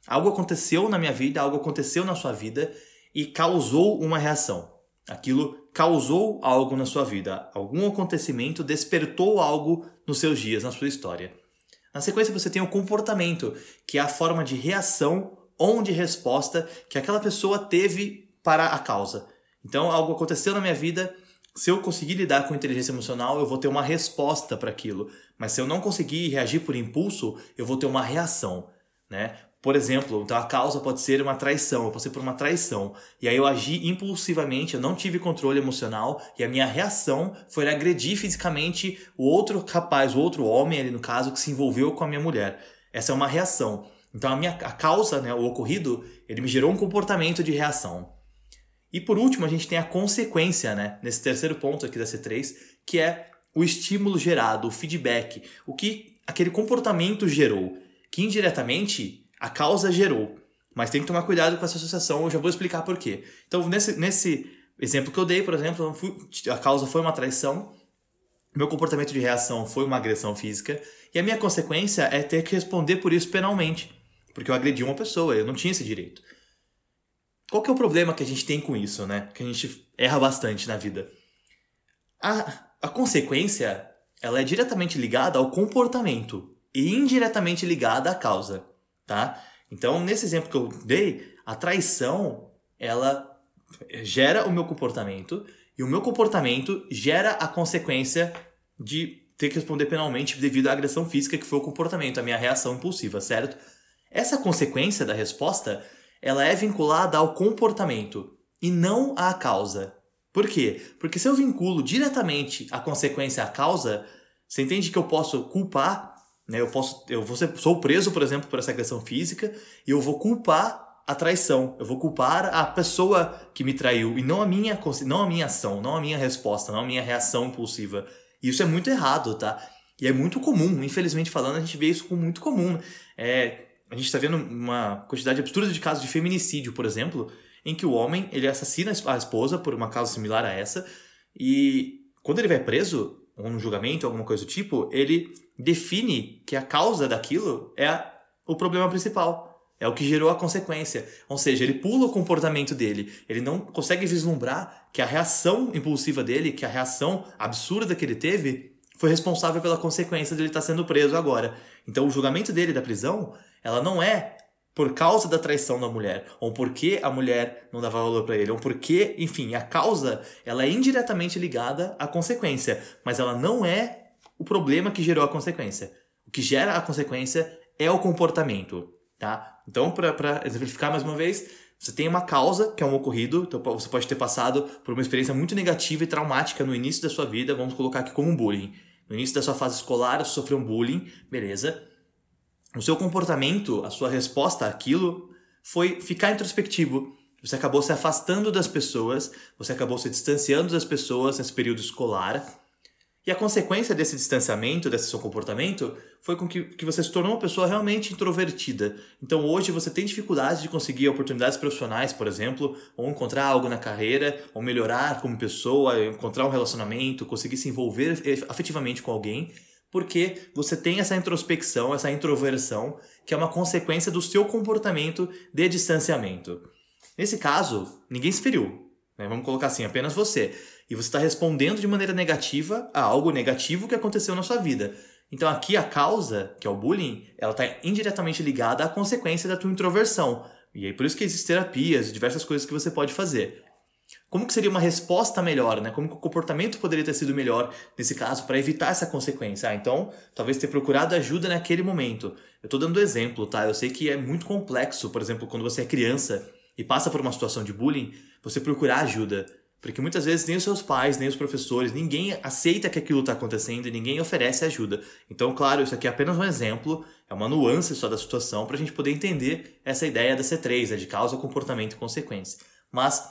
[SPEAKER 1] Algo aconteceu na minha vida, algo aconteceu na sua vida e causou uma reação. Aquilo causou algo na sua vida. Algum acontecimento despertou algo nos seus dias, na sua história. Na sequência, você tem o comportamento, que é a forma de reação ou de resposta que aquela pessoa teve para a causa. Então, algo aconteceu na minha vida. Se eu conseguir lidar com inteligência emocional, eu vou ter uma resposta para aquilo. Mas se eu não conseguir reagir por impulso, eu vou ter uma reação. Né? Por exemplo, então a causa pode ser uma traição, eu passei por uma traição. E aí eu agi impulsivamente, eu não tive controle emocional e a minha reação foi agredir fisicamente o outro rapaz, o outro homem ali no caso, que se envolveu com a minha mulher. Essa é uma reação. Então a minha a causa, né, o ocorrido, ele me gerou um comportamento de reação. E por último, a gente tem a consequência, né, nesse terceiro ponto aqui da C3, que é o estímulo gerado, o feedback, o que aquele comportamento gerou, que indiretamente a causa gerou. Mas tem que tomar cuidado com essa associação, eu já vou explicar por quê. Então, nesse, nesse exemplo que eu dei, por exemplo, a causa foi uma traição, meu comportamento de reação foi uma agressão física, e a minha consequência é ter que responder por isso penalmente, porque eu agredi uma pessoa, eu não tinha esse direito. Qual que é o problema que a gente tem com isso, né? Que a gente erra bastante na vida. A, a consequência, ela é diretamente ligada ao comportamento e indiretamente ligada à causa tá? Então, nesse exemplo que eu dei, a traição, ela gera o meu comportamento e o meu comportamento gera a consequência de ter que responder penalmente devido à agressão física que foi o comportamento, a minha reação impulsiva, certo? Essa consequência da resposta, ela é vinculada ao comportamento e não à causa. Por quê? Porque se eu vinculo diretamente a consequência à causa, você entende que eu posso culpar né? Eu posso, eu vou ser, sou preso, por exemplo, por essa agressão física e eu vou culpar a traição. Eu vou culpar a pessoa que me traiu e não a minha, não a minha ação, não a minha resposta, não a minha reação impulsiva. E isso é muito errado, tá? E é muito comum, infelizmente falando, a gente vê isso como muito comum. É, a gente está vendo uma quantidade absurda de casos de feminicídio, por exemplo, em que o homem ele assassina a esposa por uma causa similar a essa e quando ele vai preso, ou num julgamento, alguma coisa do tipo, ele define que a causa daquilo é o problema principal. É o que gerou a consequência. Ou seja, ele pula o comportamento dele. Ele não consegue vislumbrar que a reação impulsiva dele, que a reação absurda que ele teve, foi responsável pela consequência dele estar sendo preso agora. Então, o julgamento dele da prisão, ela não é por causa da traição da mulher, ou porque a mulher não dava valor para ele, ou porque, enfim, a causa, ela é indiretamente ligada à consequência, mas ela não é o problema que gerou a consequência. O que gera a consequência é o comportamento, tá? Então, para exemplificar mais uma vez, você tem uma causa, que é um ocorrido, então você pode ter passado por uma experiência muito negativa e traumática no início da sua vida, vamos colocar aqui como um bullying. No início da sua fase escolar, você sofreu um bullying, beleza? O seu comportamento, a sua resposta àquilo foi ficar introspectivo. Você acabou se afastando das pessoas, você acabou se distanciando das pessoas nesse período escolar e a consequência desse distanciamento, desse seu comportamento, foi com que, que você se tornou uma pessoa realmente introvertida. Então hoje você tem dificuldade de conseguir oportunidades profissionais, por exemplo, ou encontrar algo na carreira, ou melhorar como pessoa, encontrar um relacionamento, conseguir se envolver afetivamente com alguém, porque você tem essa introspecção, essa introversão, que é uma consequência do seu comportamento de distanciamento. Nesse caso, ninguém se feriu. Né? Vamos colocar assim, apenas você e você está respondendo de maneira negativa a algo negativo que aconteceu na sua vida. Então aqui a causa, que é o bullying, ela está indiretamente ligada à consequência da tua introversão. E aí por isso que existem terapias, diversas coisas que você pode fazer. Como que seria uma resposta melhor, né? Como que o comportamento poderia ter sido melhor nesse caso para evitar essa consequência? Ah, então, talvez ter procurado ajuda naquele momento. Eu estou dando exemplo, tá? Eu sei que é muito complexo, por exemplo, quando você é criança e passa por uma situação de bullying, você procurar ajuda. Porque muitas vezes nem os seus pais, nem os professores, ninguém aceita que aquilo está acontecendo e ninguém oferece ajuda. Então, claro, isso aqui é apenas um exemplo, é uma nuance só da situação para a gente poder entender essa ideia da C3, né, de causa, comportamento e consequência. Mas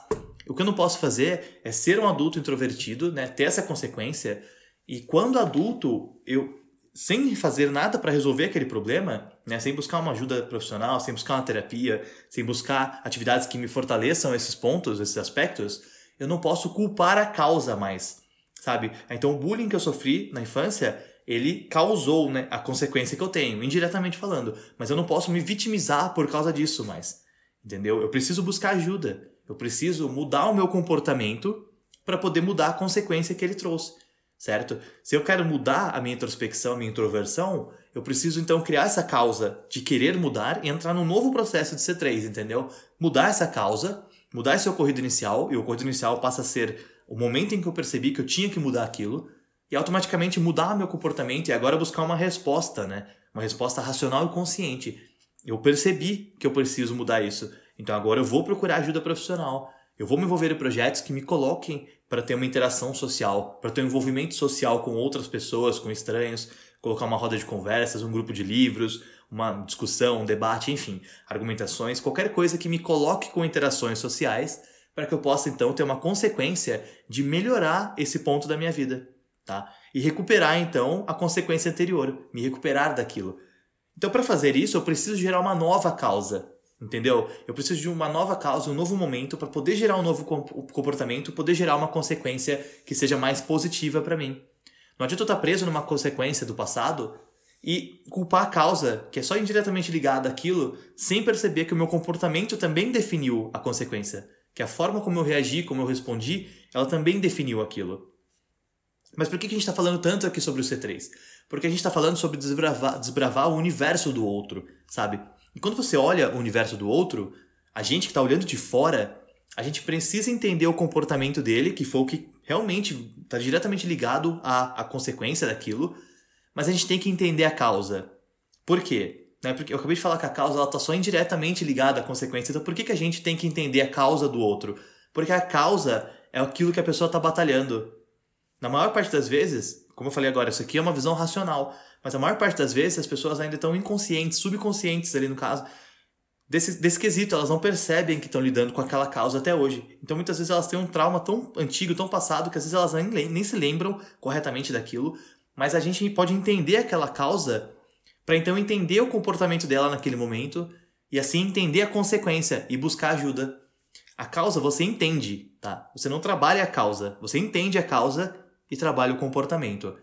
[SPEAKER 1] o que eu não posso fazer é ser um adulto introvertido, né, ter essa consequência, e quando adulto eu sem fazer nada para resolver aquele problema, né, sem buscar uma ajuda profissional, sem buscar uma terapia, sem buscar atividades que me fortaleçam esses pontos, esses aspectos, eu não posso culpar a causa mais, sabe? Então o bullying que eu sofri na infância, ele causou né, a consequência que eu tenho, indiretamente falando. Mas eu não posso me vitimizar por causa disso mais, entendeu? Eu preciso buscar ajuda. Eu preciso mudar o meu comportamento para poder mudar a consequência que ele trouxe, certo? Se eu quero mudar a minha introspecção, a minha introversão, eu preciso então criar essa causa de querer mudar e entrar num novo processo de C3, entendeu? Mudar essa causa mudar esse ocorrido inicial, e o ocorrido inicial passa a ser o momento em que eu percebi que eu tinha que mudar aquilo, e automaticamente mudar meu comportamento e agora buscar uma resposta, né? Uma resposta racional e consciente. Eu percebi que eu preciso mudar isso. Então agora eu vou procurar ajuda profissional. Eu vou me envolver em projetos que me coloquem para ter uma interação social, para ter um envolvimento social com outras pessoas, com estranhos, colocar uma roda de conversas, um grupo de livros, uma discussão, um debate, enfim, argumentações, qualquer coisa que me coloque com interações sociais para que eu possa então ter uma consequência de melhorar esse ponto da minha vida, tá? E recuperar então a consequência anterior, me recuperar daquilo. Então, para fazer isso, eu preciso gerar uma nova causa, entendeu? Eu preciso de uma nova causa, um novo momento para poder gerar um novo comportamento, poder gerar uma consequência que seja mais positiva para mim. Não adianta eu estar preso numa consequência do passado e culpar a causa, que é só indiretamente ligada àquilo, sem perceber que o meu comportamento também definiu a consequência. Que a forma como eu reagi, como eu respondi, ela também definiu aquilo. Mas por que a gente está falando tanto aqui sobre o C3? Porque a gente está falando sobre desbravar, desbravar o universo do outro, sabe? E quando você olha o universo do outro, a gente que está olhando de fora, a gente precisa entender o comportamento dele, que foi o que realmente está diretamente ligado à, à consequência daquilo, mas a gente tem que entender a causa. Por quê? Né? Porque eu acabei de falar que a causa está só indiretamente ligada à consequência. Então por que, que a gente tem que entender a causa do outro? Porque a causa é aquilo que a pessoa está batalhando. Na maior parte das vezes, como eu falei agora, isso aqui é uma visão racional. Mas a maior parte das vezes as pessoas ainda estão inconscientes, subconscientes ali no caso, desse, desse quesito. Elas não percebem que estão lidando com aquela causa até hoje. Então muitas vezes elas têm um trauma tão antigo, tão passado, que às vezes elas nem, nem se lembram corretamente daquilo, mas a gente pode entender aquela causa para então entender o comportamento dela naquele momento e assim entender a consequência e buscar ajuda. A causa você entende, tá? Você não trabalha a causa, você entende a causa e trabalha o comportamento.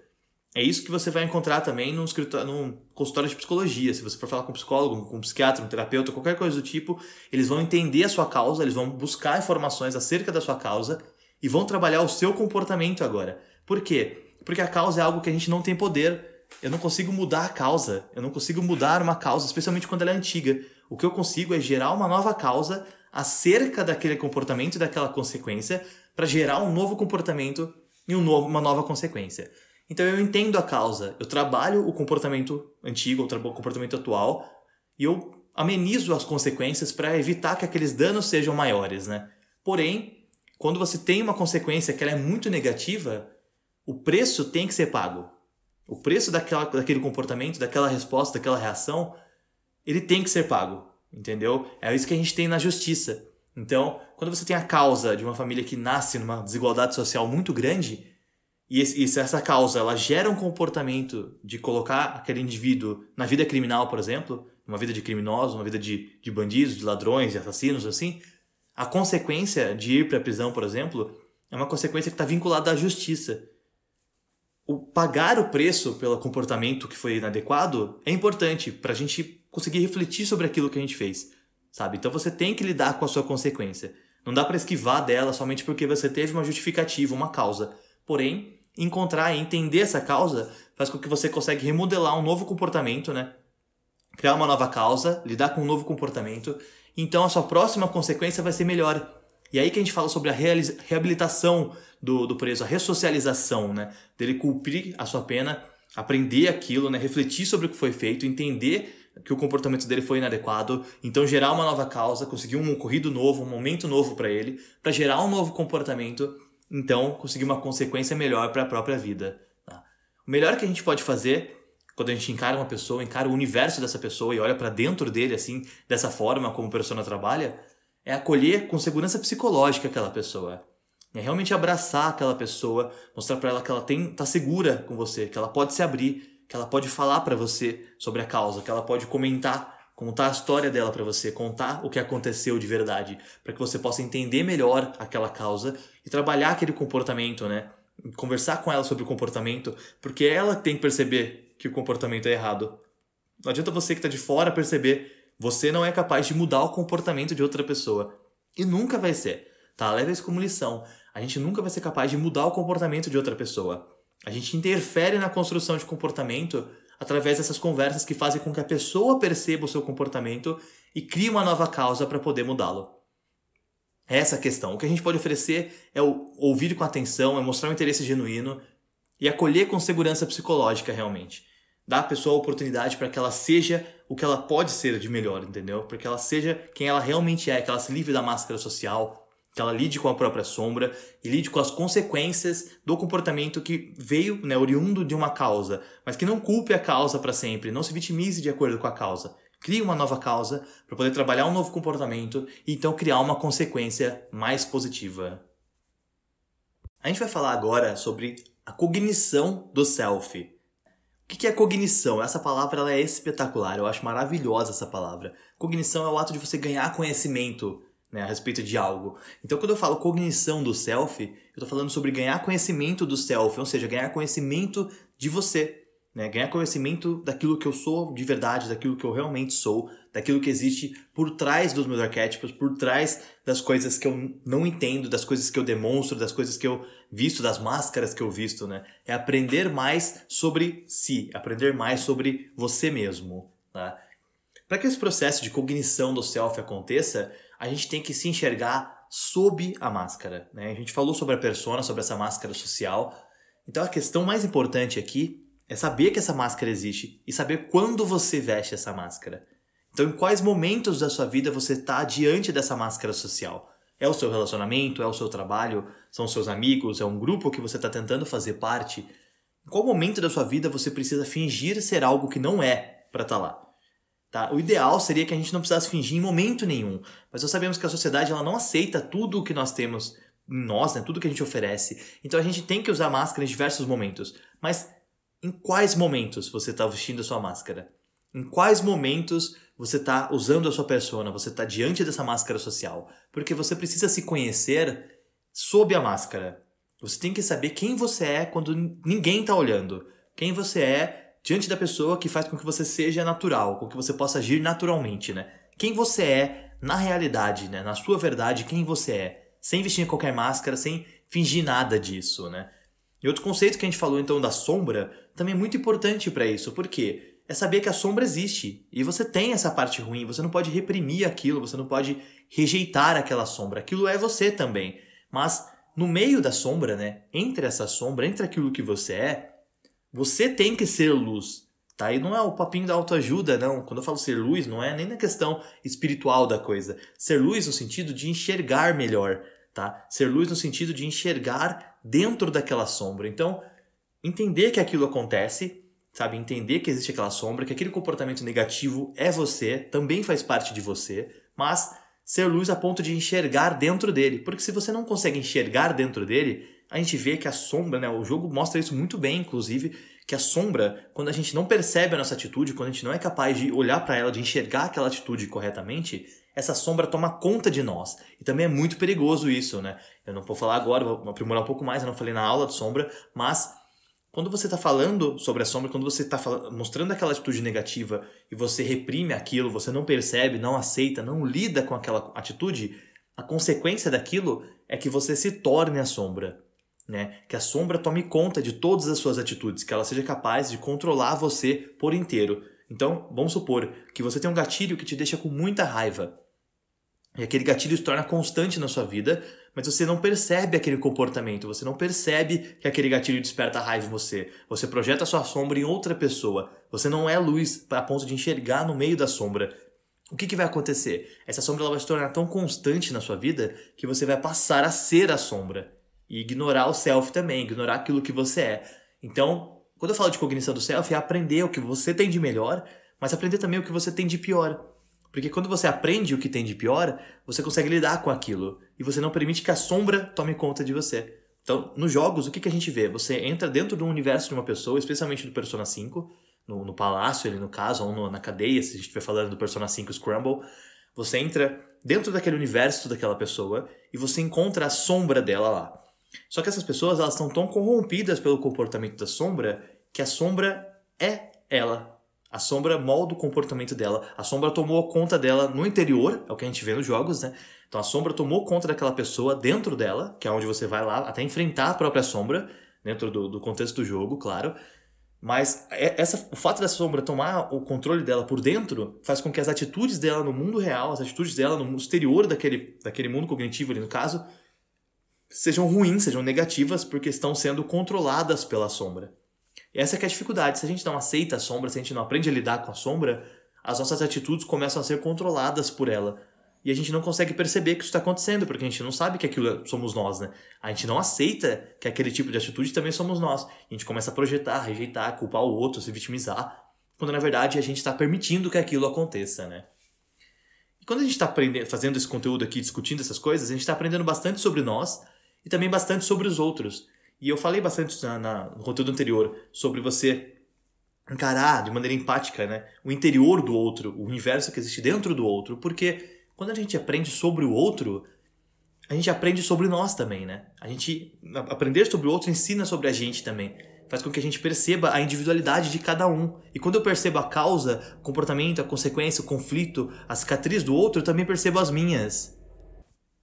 [SPEAKER 1] É isso que você vai encontrar também num, num consultório de psicologia. Se você for falar com um psicólogo, com um psiquiatra, um terapeuta, qualquer coisa do tipo, eles vão entender a sua causa, eles vão buscar informações acerca da sua causa e vão trabalhar o seu comportamento agora. Por quê? Porque a causa é algo que a gente não tem poder. Eu não consigo mudar a causa. Eu não consigo mudar uma causa, especialmente quando ela é antiga. O que eu consigo é gerar uma nova causa acerca daquele comportamento e daquela consequência para gerar um novo comportamento e um novo, uma nova consequência. Então eu entendo a causa, eu trabalho o comportamento antigo, o comportamento atual, e eu amenizo as consequências para evitar que aqueles danos sejam maiores, né? Porém, quando você tem uma consequência que ela é muito negativa, o preço tem que ser pago. O preço daquela, daquele comportamento, daquela resposta, daquela reação, ele tem que ser pago, entendeu? É isso que a gente tem na justiça. Então, quando você tem a causa de uma família que nasce numa desigualdade social muito grande, e, esse, se essa causa ela gera um comportamento de colocar aquele indivíduo na vida criminal, por exemplo, uma vida de criminosos, uma vida de, de bandidos, de ladrões, de assassinos, assim, a consequência de ir para a prisão, por exemplo, é uma consequência que está vinculada à justiça. O pagar o preço pelo comportamento que foi inadequado é importante para a gente conseguir refletir sobre aquilo que a gente fez, sabe? Então você tem que lidar com a sua consequência. Não dá para esquivar dela somente porque você teve uma justificativa, uma causa. Porém, encontrar e entender essa causa faz com que você consiga remodelar um novo comportamento, né? Criar uma nova causa, lidar com um novo comportamento. Então a sua próxima consequência vai ser melhor. E aí que a gente fala sobre a reabilitação do, do preso, a ressocialização, né? Dele cumprir a sua pena, aprender aquilo, né? Refletir sobre o que foi feito, entender que o comportamento dele foi inadequado, então gerar uma nova causa, conseguir um ocorrido novo, um momento novo para ele, para gerar um novo comportamento então conseguir uma consequência melhor para a própria vida. Tá? O melhor que a gente pode fazer quando a gente encara uma pessoa, encara o universo dessa pessoa e olha para dentro dele assim, dessa forma como a pessoa trabalha, é acolher com segurança psicológica aquela pessoa. É realmente abraçar aquela pessoa, mostrar para ela que ela tem tá segura com você, que ela pode se abrir, que ela pode falar para você sobre a causa, que ela pode comentar contar a história dela para você, contar o que aconteceu de verdade, para que você possa entender melhor aquela causa e trabalhar aquele comportamento, né? Conversar com ela sobre o comportamento, porque ela tem que perceber que o comportamento é errado. Não adianta você que está de fora perceber, você não é capaz de mudar o comportamento de outra pessoa. E nunca vai ser, tá? Leva isso como lição. A gente nunca vai ser capaz de mudar o comportamento de outra pessoa. A gente interfere na construção de comportamento através dessas conversas que fazem com que a pessoa perceba o seu comportamento e crie uma nova causa para poder mudá-lo. Essa é a questão. O que a gente pode oferecer é ouvir com atenção, é mostrar um interesse genuíno e acolher com segurança psicológica realmente. Dar à pessoa a oportunidade para que ela seja o que ela pode ser de melhor, entendeu? Para que ela seja quem ela realmente é, que ela se livre da máscara social, que ela lide com a própria sombra e lide com as consequências do comportamento que veio, né, oriundo de uma causa, mas que não culpe a causa para sempre, não se vitimize de acordo com a causa. Crie uma nova causa para poder trabalhar um novo comportamento e então criar uma consequência mais positiva. A gente vai falar agora sobre a cognição do self. O que é cognição? Essa palavra ela é espetacular, eu acho maravilhosa essa palavra. Cognição é o ato de você ganhar conhecimento né, a respeito de algo. Então, quando eu falo cognição do self, eu estou falando sobre ganhar conhecimento do self, ou seja, ganhar conhecimento de você. Né? Ganhar conhecimento daquilo que eu sou de verdade, daquilo que eu realmente sou, daquilo que existe por trás dos meus arquétipos, por trás das coisas que eu não entendo, das coisas que eu demonstro, das coisas que eu visto, das máscaras que eu visto. Né? É aprender mais sobre si, aprender mais sobre você mesmo. Tá? Para que esse processo de cognição do self aconteça, a gente tem que se enxergar sob a máscara. Né? A gente falou sobre a persona, sobre essa máscara social. Então a questão mais importante aqui é saber que essa máscara existe e saber quando você veste essa máscara. Então, em quais momentos da sua vida você está diante dessa máscara social? É o seu relacionamento? É o seu trabalho? São seus amigos? É um grupo que você está tentando fazer parte? Em qual momento da sua vida você precisa fingir ser algo que não é para estar tá lá? Tá? O ideal seria que a gente não precisasse fingir em momento nenhum, mas nós sabemos que a sociedade ela não aceita tudo o que nós temos em nós, né? tudo que a gente oferece. Então a gente tem que usar máscara em diversos momentos. Mas em quais momentos você está vestindo a sua máscara? Em quais momentos você está usando a sua persona? Você está diante dessa máscara social? Porque você precisa se conhecer sob a máscara. Você tem que saber quem você é quando ninguém está olhando. Quem você é diante da pessoa que faz com que você seja natural, com que você possa agir naturalmente, né? Quem você é na realidade, né? Na sua verdade, quem você é. Sem vestir qualquer máscara, sem fingir nada disso, né? E outro conceito que a gente falou então da sombra também é muito importante para isso. Por quê? É saber que a sombra existe. E você tem essa parte ruim, você não pode reprimir aquilo, você não pode rejeitar aquela sombra. Aquilo é você também. Mas no meio da sombra, né? Entre essa sombra, entre aquilo que você é, você tem que ser luz. Tá? E não é o papinho da autoajuda, não. Quando eu falo ser luz, não é nem na questão espiritual da coisa. Ser luz no sentido de enxergar melhor, tá? Ser luz no sentido de enxergar dentro daquela sombra. Então, entender que aquilo acontece, sabe? Entender que existe aquela sombra, que aquele comportamento negativo é você, também faz parte de você, mas ser luz a ponto de enxergar dentro dele. Porque se você não consegue enxergar dentro dele, a gente vê que a sombra, né? O jogo mostra isso muito bem, inclusive, que a sombra, quando a gente não percebe a nossa atitude, quando a gente não é capaz de olhar para ela, de enxergar aquela atitude corretamente, essa sombra toma conta de nós. E também é muito perigoso isso, né? Eu não vou falar agora, vou aprimorar um pouco mais, eu não falei na aula de sombra, mas quando você está falando sobre a sombra, quando você está mostrando aquela atitude negativa e você reprime aquilo, você não percebe, não aceita, não lida com aquela atitude, a consequência daquilo é que você se torne a sombra. Né? Que a sombra tome conta de todas as suas atitudes, que ela seja capaz de controlar você por inteiro. Então, vamos supor que você tem um gatilho que te deixa com muita raiva. E aquele gatilho se torna constante na sua vida, mas você não percebe aquele comportamento, você não percebe que aquele gatilho desperta raiva em você. Você projeta a sua sombra em outra pessoa. Você não é luz a ponto de enxergar no meio da sombra. O que, que vai acontecer? Essa sombra vai se tornar tão constante na sua vida que você vai passar a ser a sombra. E ignorar o self também, ignorar aquilo que você é. Então, quando eu falo de cognição do self, é aprender o que você tem de melhor, mas aprender também o que você tem de pior. Porque quando você aprende o que tem de pior, você consegue lidar com aquilo. E você não permite que a sombra tome conta de você. Então, nos jogos, o que, que a gente vê? Você entra dentro do universo de uma pessoa, especialmente do Persona 5, no, no palácio, ali no caso, ou no, na cadeia, se a gente estiver falando do Persona 5 Scramble. Você entra dentro daquele universo daquela pessoa e você encontra a sombra dela lá. Só que essas pessoas elas estão tão corrompidas pelo comportamento da sombra que a sombra é ela. A sombra molda o comportamento dela. A sombra tomou conta dela no interior, é o que a gente vê nos jogos, né? Então a sombra tomou conta daquela pessoa dentro dela, que é onde você vai lá até enfrentar a própria sombra, dentro do, do contexto do jogo, claro. Mas é, essa, o fato da sombra tomar o controle dela por dentro faz com que as atitudes dela no mundo real, as atitudes dela no exterior daquele, daquele mundo cognitivo ali no caso, sejam ruins, sejam negativas, porque estão sendo controladas pela sombra. E essa é, é a dificuldade. Se a gente não aceita a sombra, se a gente não aprende a lidar com a sombra, as nossas atitudes começam a ser controladas por ela. E a gente não consegue perceber que isso está acontecendo, porque a gente não sabe que aquilo somos nós, né? A gente não aceita que aquele tipo de atitude também somos nós. A gente começa a projetar, rejeitar, culpar o outro, se vitimizar, quando na verdade a gente está permitindo que aquilo aconteça, né? E quando a gente está fazendo esse conteúdo aqui, discutindo essas coisas, a gente está aprendendo bastante sobre nós e também bastante sobre os outros. E eu falei bastante na, na, no conteúdo anterior sobre você encarar de maneira empática né, o interior do outro, o universo que existe dentro do outro, porque quando a gente aprende sobre o outro, a gente aprende sobre nós também, né? A gente aprender sobre o outro ensina sobre a gente também. Faz com que a gente perceba a individualidade de cada um. E quando eu percebo a causa, o comportamento, a consequência, o conflito, a cicatriz do outro, eu também percebo as minhas.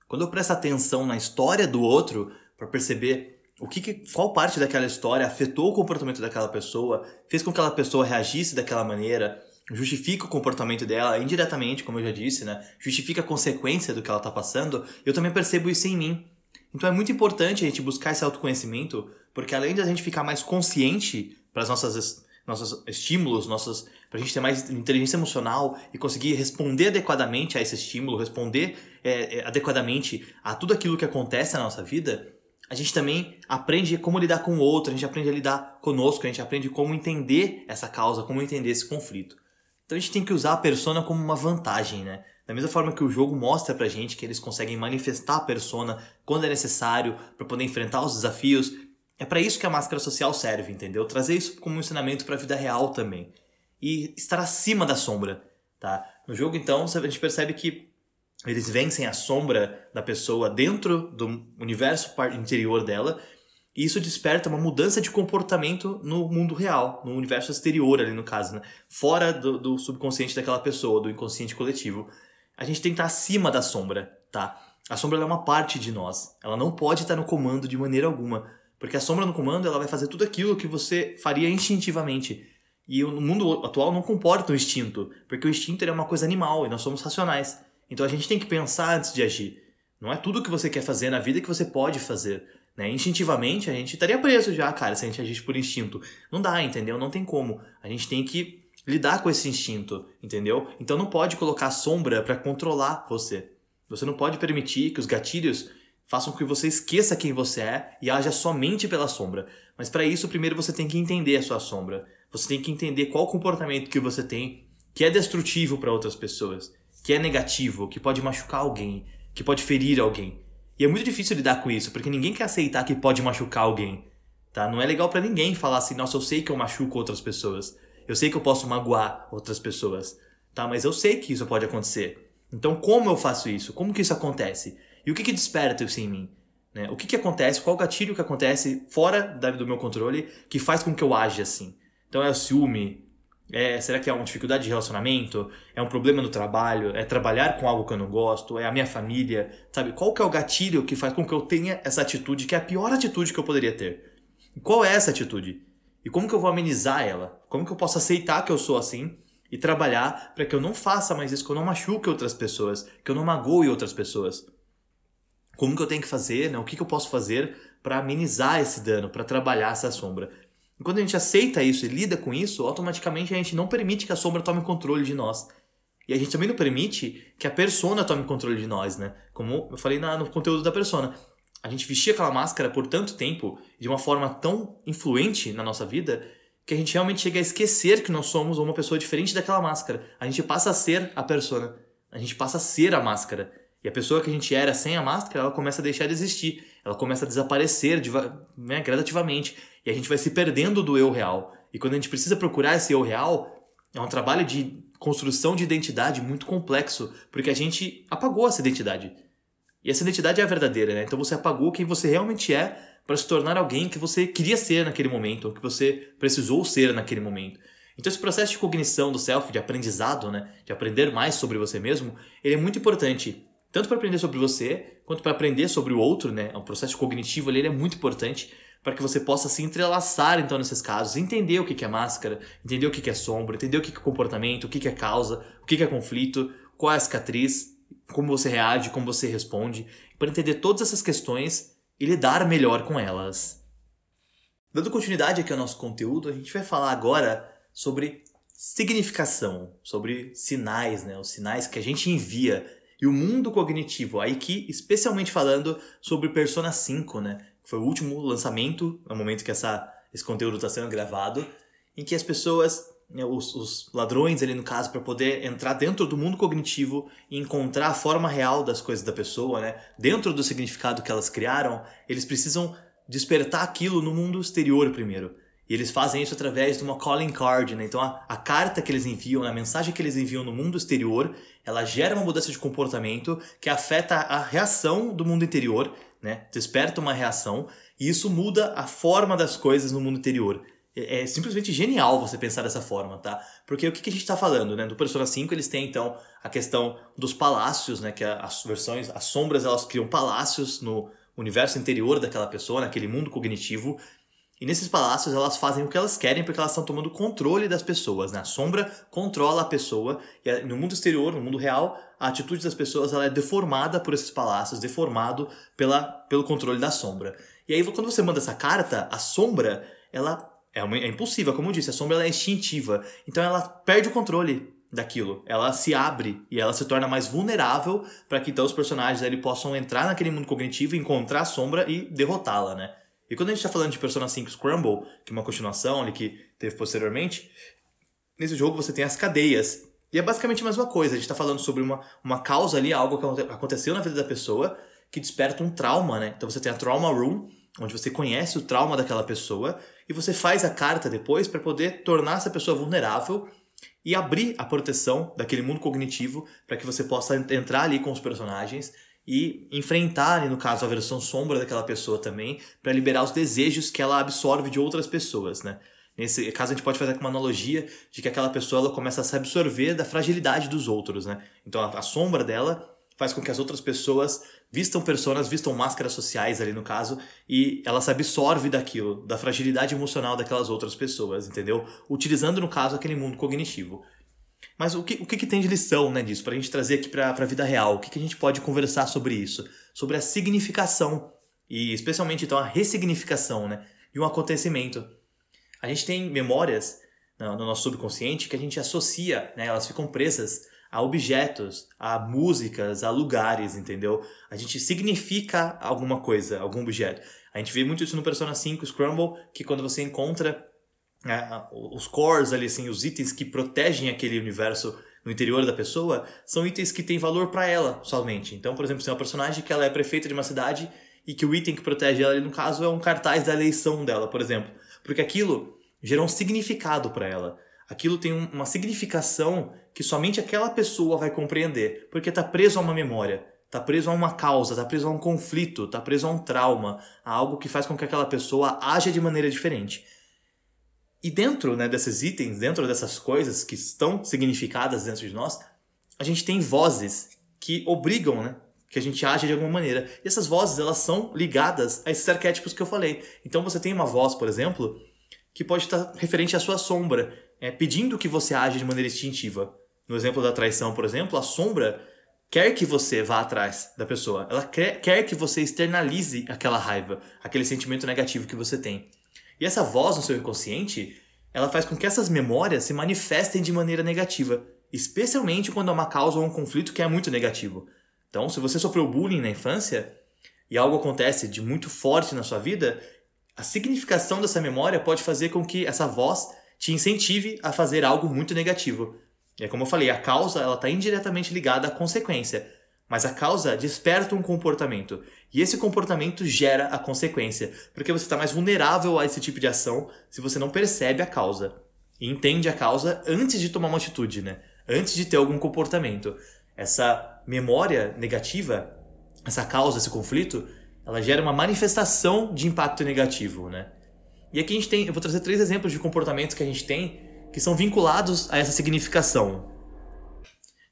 [SPEAKER 1] Quando eu presto atenção na história do outro, para perceber o que, que, qual parte daquela história afetou o comportamento daquela pessoa, fez com que aquela pessoa reagisse daquela maneira, justifica o comportamento dela indiretamente, como eu já disse, né? Justifica a consequência do que ela está passando. Eu também percebo isso em mim. Então é muito importante a gente buscar esse autoconhecimento, porque além de a gente ficar mais consciente para as nossas nossos estímulos, nossos para a gente ter mais inteligência emocional e conseguir responder adequadamente a esse estímulo, responder é, é, adequadamente a tudo aquilo que acontece na nossa vida, a gente também aprende como lidar com o outro, a gente aprende a lidar conosco, a gente aprende como entender essa causa, como entender esse conflito. Então a gente tem que usar a persona como uma vantagem, né? Da mesma forma que o jogo mostra pra gente que eles conseguem manifestar a persona quando é necessário para poder enfrentar os desafios, é para isso que a máscara social serve, entendeu? Trazer isso como um ensinamento para a vida real também. E estar acima da sombra, tá? No jogo então, a gente percebe que eles vencem a sombra da pessoa dentro do universo interior dela E isso desperta uma mudança de comportamento no mundo real, no universo exterior ali no caso, né? Fora do, do subconsciente daquela pessoa, do inconsciente coletivo. A gente tem que estar acima da sombra, tá? A sombra é uma parte de nós. Ela não pode estar no comando de maneira alguma. Porque a sombra no comando ela vai fazer tudo aquilo que você faria instintivamente. E no mundo atual não comporta o instinto, porque o instinto é uma coisa animal e nós somos racionais. Então a gente tem que pensar antes de agir. Não é tudo que você quer fazer na vida que você pode fazer. Né? Instintivamente, a gente estaria preso já, cara, se a gente agisse por instinto. Não dá, entendeu? Não tem como. A gente tem que lidar com esse instinto, entendeu? Então não pode colocar sombra para controlar você. Você não pode permitir que os gatilhos façam com que você esqueça quem você é e haja somente pela sombra. Mas para isso, primeiro você tem que entender a sua sombra. Você tem que entender qual comportamento que você tem que é destrutivo para outras pessoas, que é negativo, que pode machucar alguém, que pode ferir alguém. E é muito difícil lidar com isso, porque ninguém quer aceitar que pode machucar alguém. Tá? Não é legal para ninguém falar assim, nossa, eu sei que eu machuco outras pessoas. Eu sei que eu posso magoar outras pessoas. Tá? Mas eu sei que isso pode acontecer. Então, como eu faço isso? Como que isso acontece? E o que, que desperta isso em mim? Né? O que, que acontece? Qual gatilho que acontece fora do meu controle que faz com que eu age assim? Então, é o ciúme, é, será que é uma dificuldade de relacionamento? É um problema no trabalho? É trabalhar com algo que eu não gosto? É a minha família? Sabe? Qual que é o gatilho que faz com que eu tenha essa atitude que é a pior atitude que eu poderia ter? E qual é essa atitude? E como que eu vou amenizar ela? Como que eu posso aceitar que eu sou assim e trabalhar para que eu não faça mais isso, que eu não machuque outras pessoas, que eu não magoe outras pessoas? Como que eu tenho que fazer? Né? O que, que eu posso fazer para amenizar esse dano, para trabalhar essa sombra? E quando a gente aceita isso e lida com isso, automaticamente a gente não permite que a sombra tome controle de nós. E a gente também não permite que a persona tome controle de nós, né? Como eu falei na, no conteúdo da persona. A gente vestia aquela máscara por tanto tempo, de uma forma tão influente na nossa vida, que a gente realmente chega a esquecer que nós somos uma pessoa diferente daquela máscara. A gente passa a ser a persona. A gente passa a ser a máscara. E a pessoa que a gente era sem a máscara, ela começa a deixar de existir. Ela começa a desaparecer né, gradativamente. E a gente vai se perdendo do eu real. E quando a gente precisa procurar esse eu real, é um trabalho de construção de identidade muito complexo, porque a gente apagou essa identidade. E essa identidade é a verdadeira, né? Então você apagou quem você realmente é para se tornar alguém que você queria ser naquele momento, ou que você precisou ser naquele momento. Então esse processo de cognição do self, de aprendizado, né, de aprender mais sobre você mesmo, ele é muito importante, tanto para aprender sobre você, quanto para aprender sobre o outro, né? O processo cognitivo ali, ele é muito importante, para que você possa se entrelaçar então nesses casos, entender o que é máscara, entender o que é sombra, entender o que é comportamento, o que é causa, o que é conflito, qual é a cicatriz, como você reage, como você responde, para entender todas essas questões e lidar melhor com elas. Dando continuidade aqui ao nosso conteúdo, a gente vai falar agora sobre significação, sobre sinais, né? Os sinais que a gente envia e o mundo cognitivo, aí que especialmente falando sobre Persona 5, né? Foi o último lançamento, no momento que essa, esse conteúdo está sendo gravado, em que as pessoas, né, os, os, ladrões ali no caso, para poder entrar dentro do mundo cognitivo e encontrar a forma real das coisas da pessoa, né, dentro do significado que elas criaram, eles precisam despertar aquilo no mundo exterior primeiro. E eles fazem isso através de uma calling card, né? Então a, a, carta que eles enviam, a mensagem que eles enviam no mundo exterior, ela gera uma mudança de comportamento que afeta a reação do mundo interior né? Desperta uma reação e isso muda a forma das coisas no mundo interior. É, é simplesmente genial você pensar dessa forma, tá? Porque o que, que a gente está falando, né? Do Persona 5 eles têm então a questão dos palácios, né? Que as versões, as sombras elas criam palácios no universo interior daquela pessoa, naquele mundo cognitivo. E nesses palácios elas fazem o que elas querem porque elas estão tomando controle das pessoas, né? A sombra controla a pessoa e no mundo exterior, no mundo real, a atitude das pessoas ela é deformada por esses palácios, deformado pela, pelo controle da sombra. E aí quando você manda essa carta, a sombra, ela é, uma, é impulsiva, como eu disse, a sombra ela é instintiva. Então ela perde o controle daquilo. Ela se abre e ela se torna mais vulnerável para que então os personagens ali possam entrar naquele mundo cognitivo, encontrar a sombra e derrotá-la, né? E quando a gente está falando de Persona 5 Scramble, que é uma continuação ali que teve posteriormente, nesse jogo você tem as cadeias. E é basicamente a mesma coisa. A gente está falando sobre uma, uma causa ali, algo que aconteceu na vida da pessoa que desperta um trauma, né? Então você tem a Trauma Room, onde você conhece o trauma daquela pessoa e você faz a carta depois para poder tornar essa pessoa vulnerável e abrir a proteção daquele mundo cognitivo para que você possa entrar ali com os personagens e enfrentar, no caso, a versão sombra daquela pessoa também, para liberar os desejos que ela absorve de outras pessoas, né? Nesse caso, a gente pode fazer uma analogia de que aquela pessoa ela começa a se absorver da fragilidade dos outros, né? Então, a, a sombra dela faz com que as outras pessoas vistam personas, vistam máscaras sociais ali no caso, e ela se absorve daquilo, da fragilidade emocional daquelas outras pessoas, entendeu? Utilizando, no caso, aquele mundo cognitivo. Mas o que, o que, que tem de lição né, disso, para a gente trazer aqui para a vida real? O que, que a gente pode conversar sobre isso? Sobre a significação, e especialmente então a ressignificação né, de um acontecimento. A gente tem memórias no, no nosso subconsciente que a gente associa, né, elas ficam presas a objetos, a músicas, a lugares, entendeu? A gente significa alguma coisa, algum objeto. A gente vê muito isso no Persona 5 Scramble, que quando você encontra os cores ali, assim, os itens que protegem aquele universo no interior da pessoa, são itens que têm valor para ela somente. Então, por exemplo, se é uma personagem que ela é prefeita de uma cidade e que o item que protege ela, no caso, é um cartaz da eleição dela, por exemplo. Porque aquilo gerou um significado para ela. Aquilo tem uma significação que somente aquela pessoa vai compreender, porque está preso a uma memória, está preso a uma causa, está preso a um conflito, está preso a um trauma, a algo que faz com que aquela pessoa haja de maneira diferente. E dentro né, desses itens, dentro dessas coisas que estão significadas dentro de nós, a gente tem vozes que obrigam né, que a gente age de alguma maneira. E essas vozes elas são ligadas a esses arquétipos que eu falei. Então você tem uma voz, por exemplo, que pode estar referente à sua sombra, é, pedindo que você age de maneira instintiva. No exemplo da traição, por exemplo, a sombra quer que você vá atrás da pessoa. Ela quer, quer que você externalize aquela raiva, aquele sentimento negativo que você tem. E essa voz no seu inconsciente, ela faz com que essas memórias se manifestem de maneira negativa, especialmente quando há uma causa ou um conflito que é muito negativo. Então, se você sofreu bullying na infância e algo acontece de muito forte na sua vida, a significação dessa memória pode fazer com que essa voz te incentive a fazer algo muito negativo. E é como eu falei, a causa ela está indiretamente ligada à consequência. Mas a causa desperta um comportamento. E esse comportamento gera a consequência. Porque você está mais vulnerável a esse tipo de ação se você não percebe a causa. E entende a causa antes de tomar uma atitude, né? Antes de ter algum comportamento. Essa memória negativa, essa causa, esse conflito, ela gera uma manifestação de impacto negativo, né? E aqui a gente tem, eu vou trazer três exemplos de comportamentos que a gente tem que são vinculados a essa significação.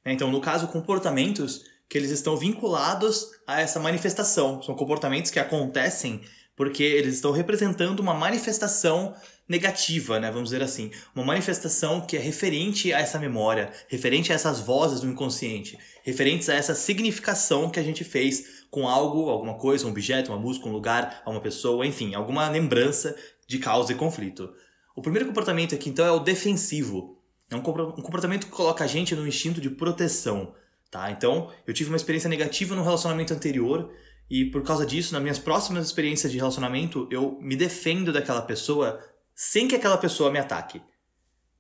[SPEAKER 1] Então, no caso, comportamentos que eles estão vinculados a essa manifestação. São comportamentos que acontecem porque eles estão representando uma manifestação negativa, né? Vamos dizer assim, uma manifestação que é referente a essa memória, referente a essas vozes do inconsciente, referentes a essa significação que a gente fez com algo, alguma coisa, um objeto, uma música, um lugar, uma pessoa, enfim, alguma lembrança de causa e conflito. O primeiro comportamento aqui então é o defensivo. É um comportamento que coloca a gente no instinto de proteção. Tá? Então, eu tive uma experiência negativa no relacionamento anterior e por causa disso, nas minhas próximas experiências de relacionamento, eu me defendo daquela pessoa sem que aquela pessoa me ataque.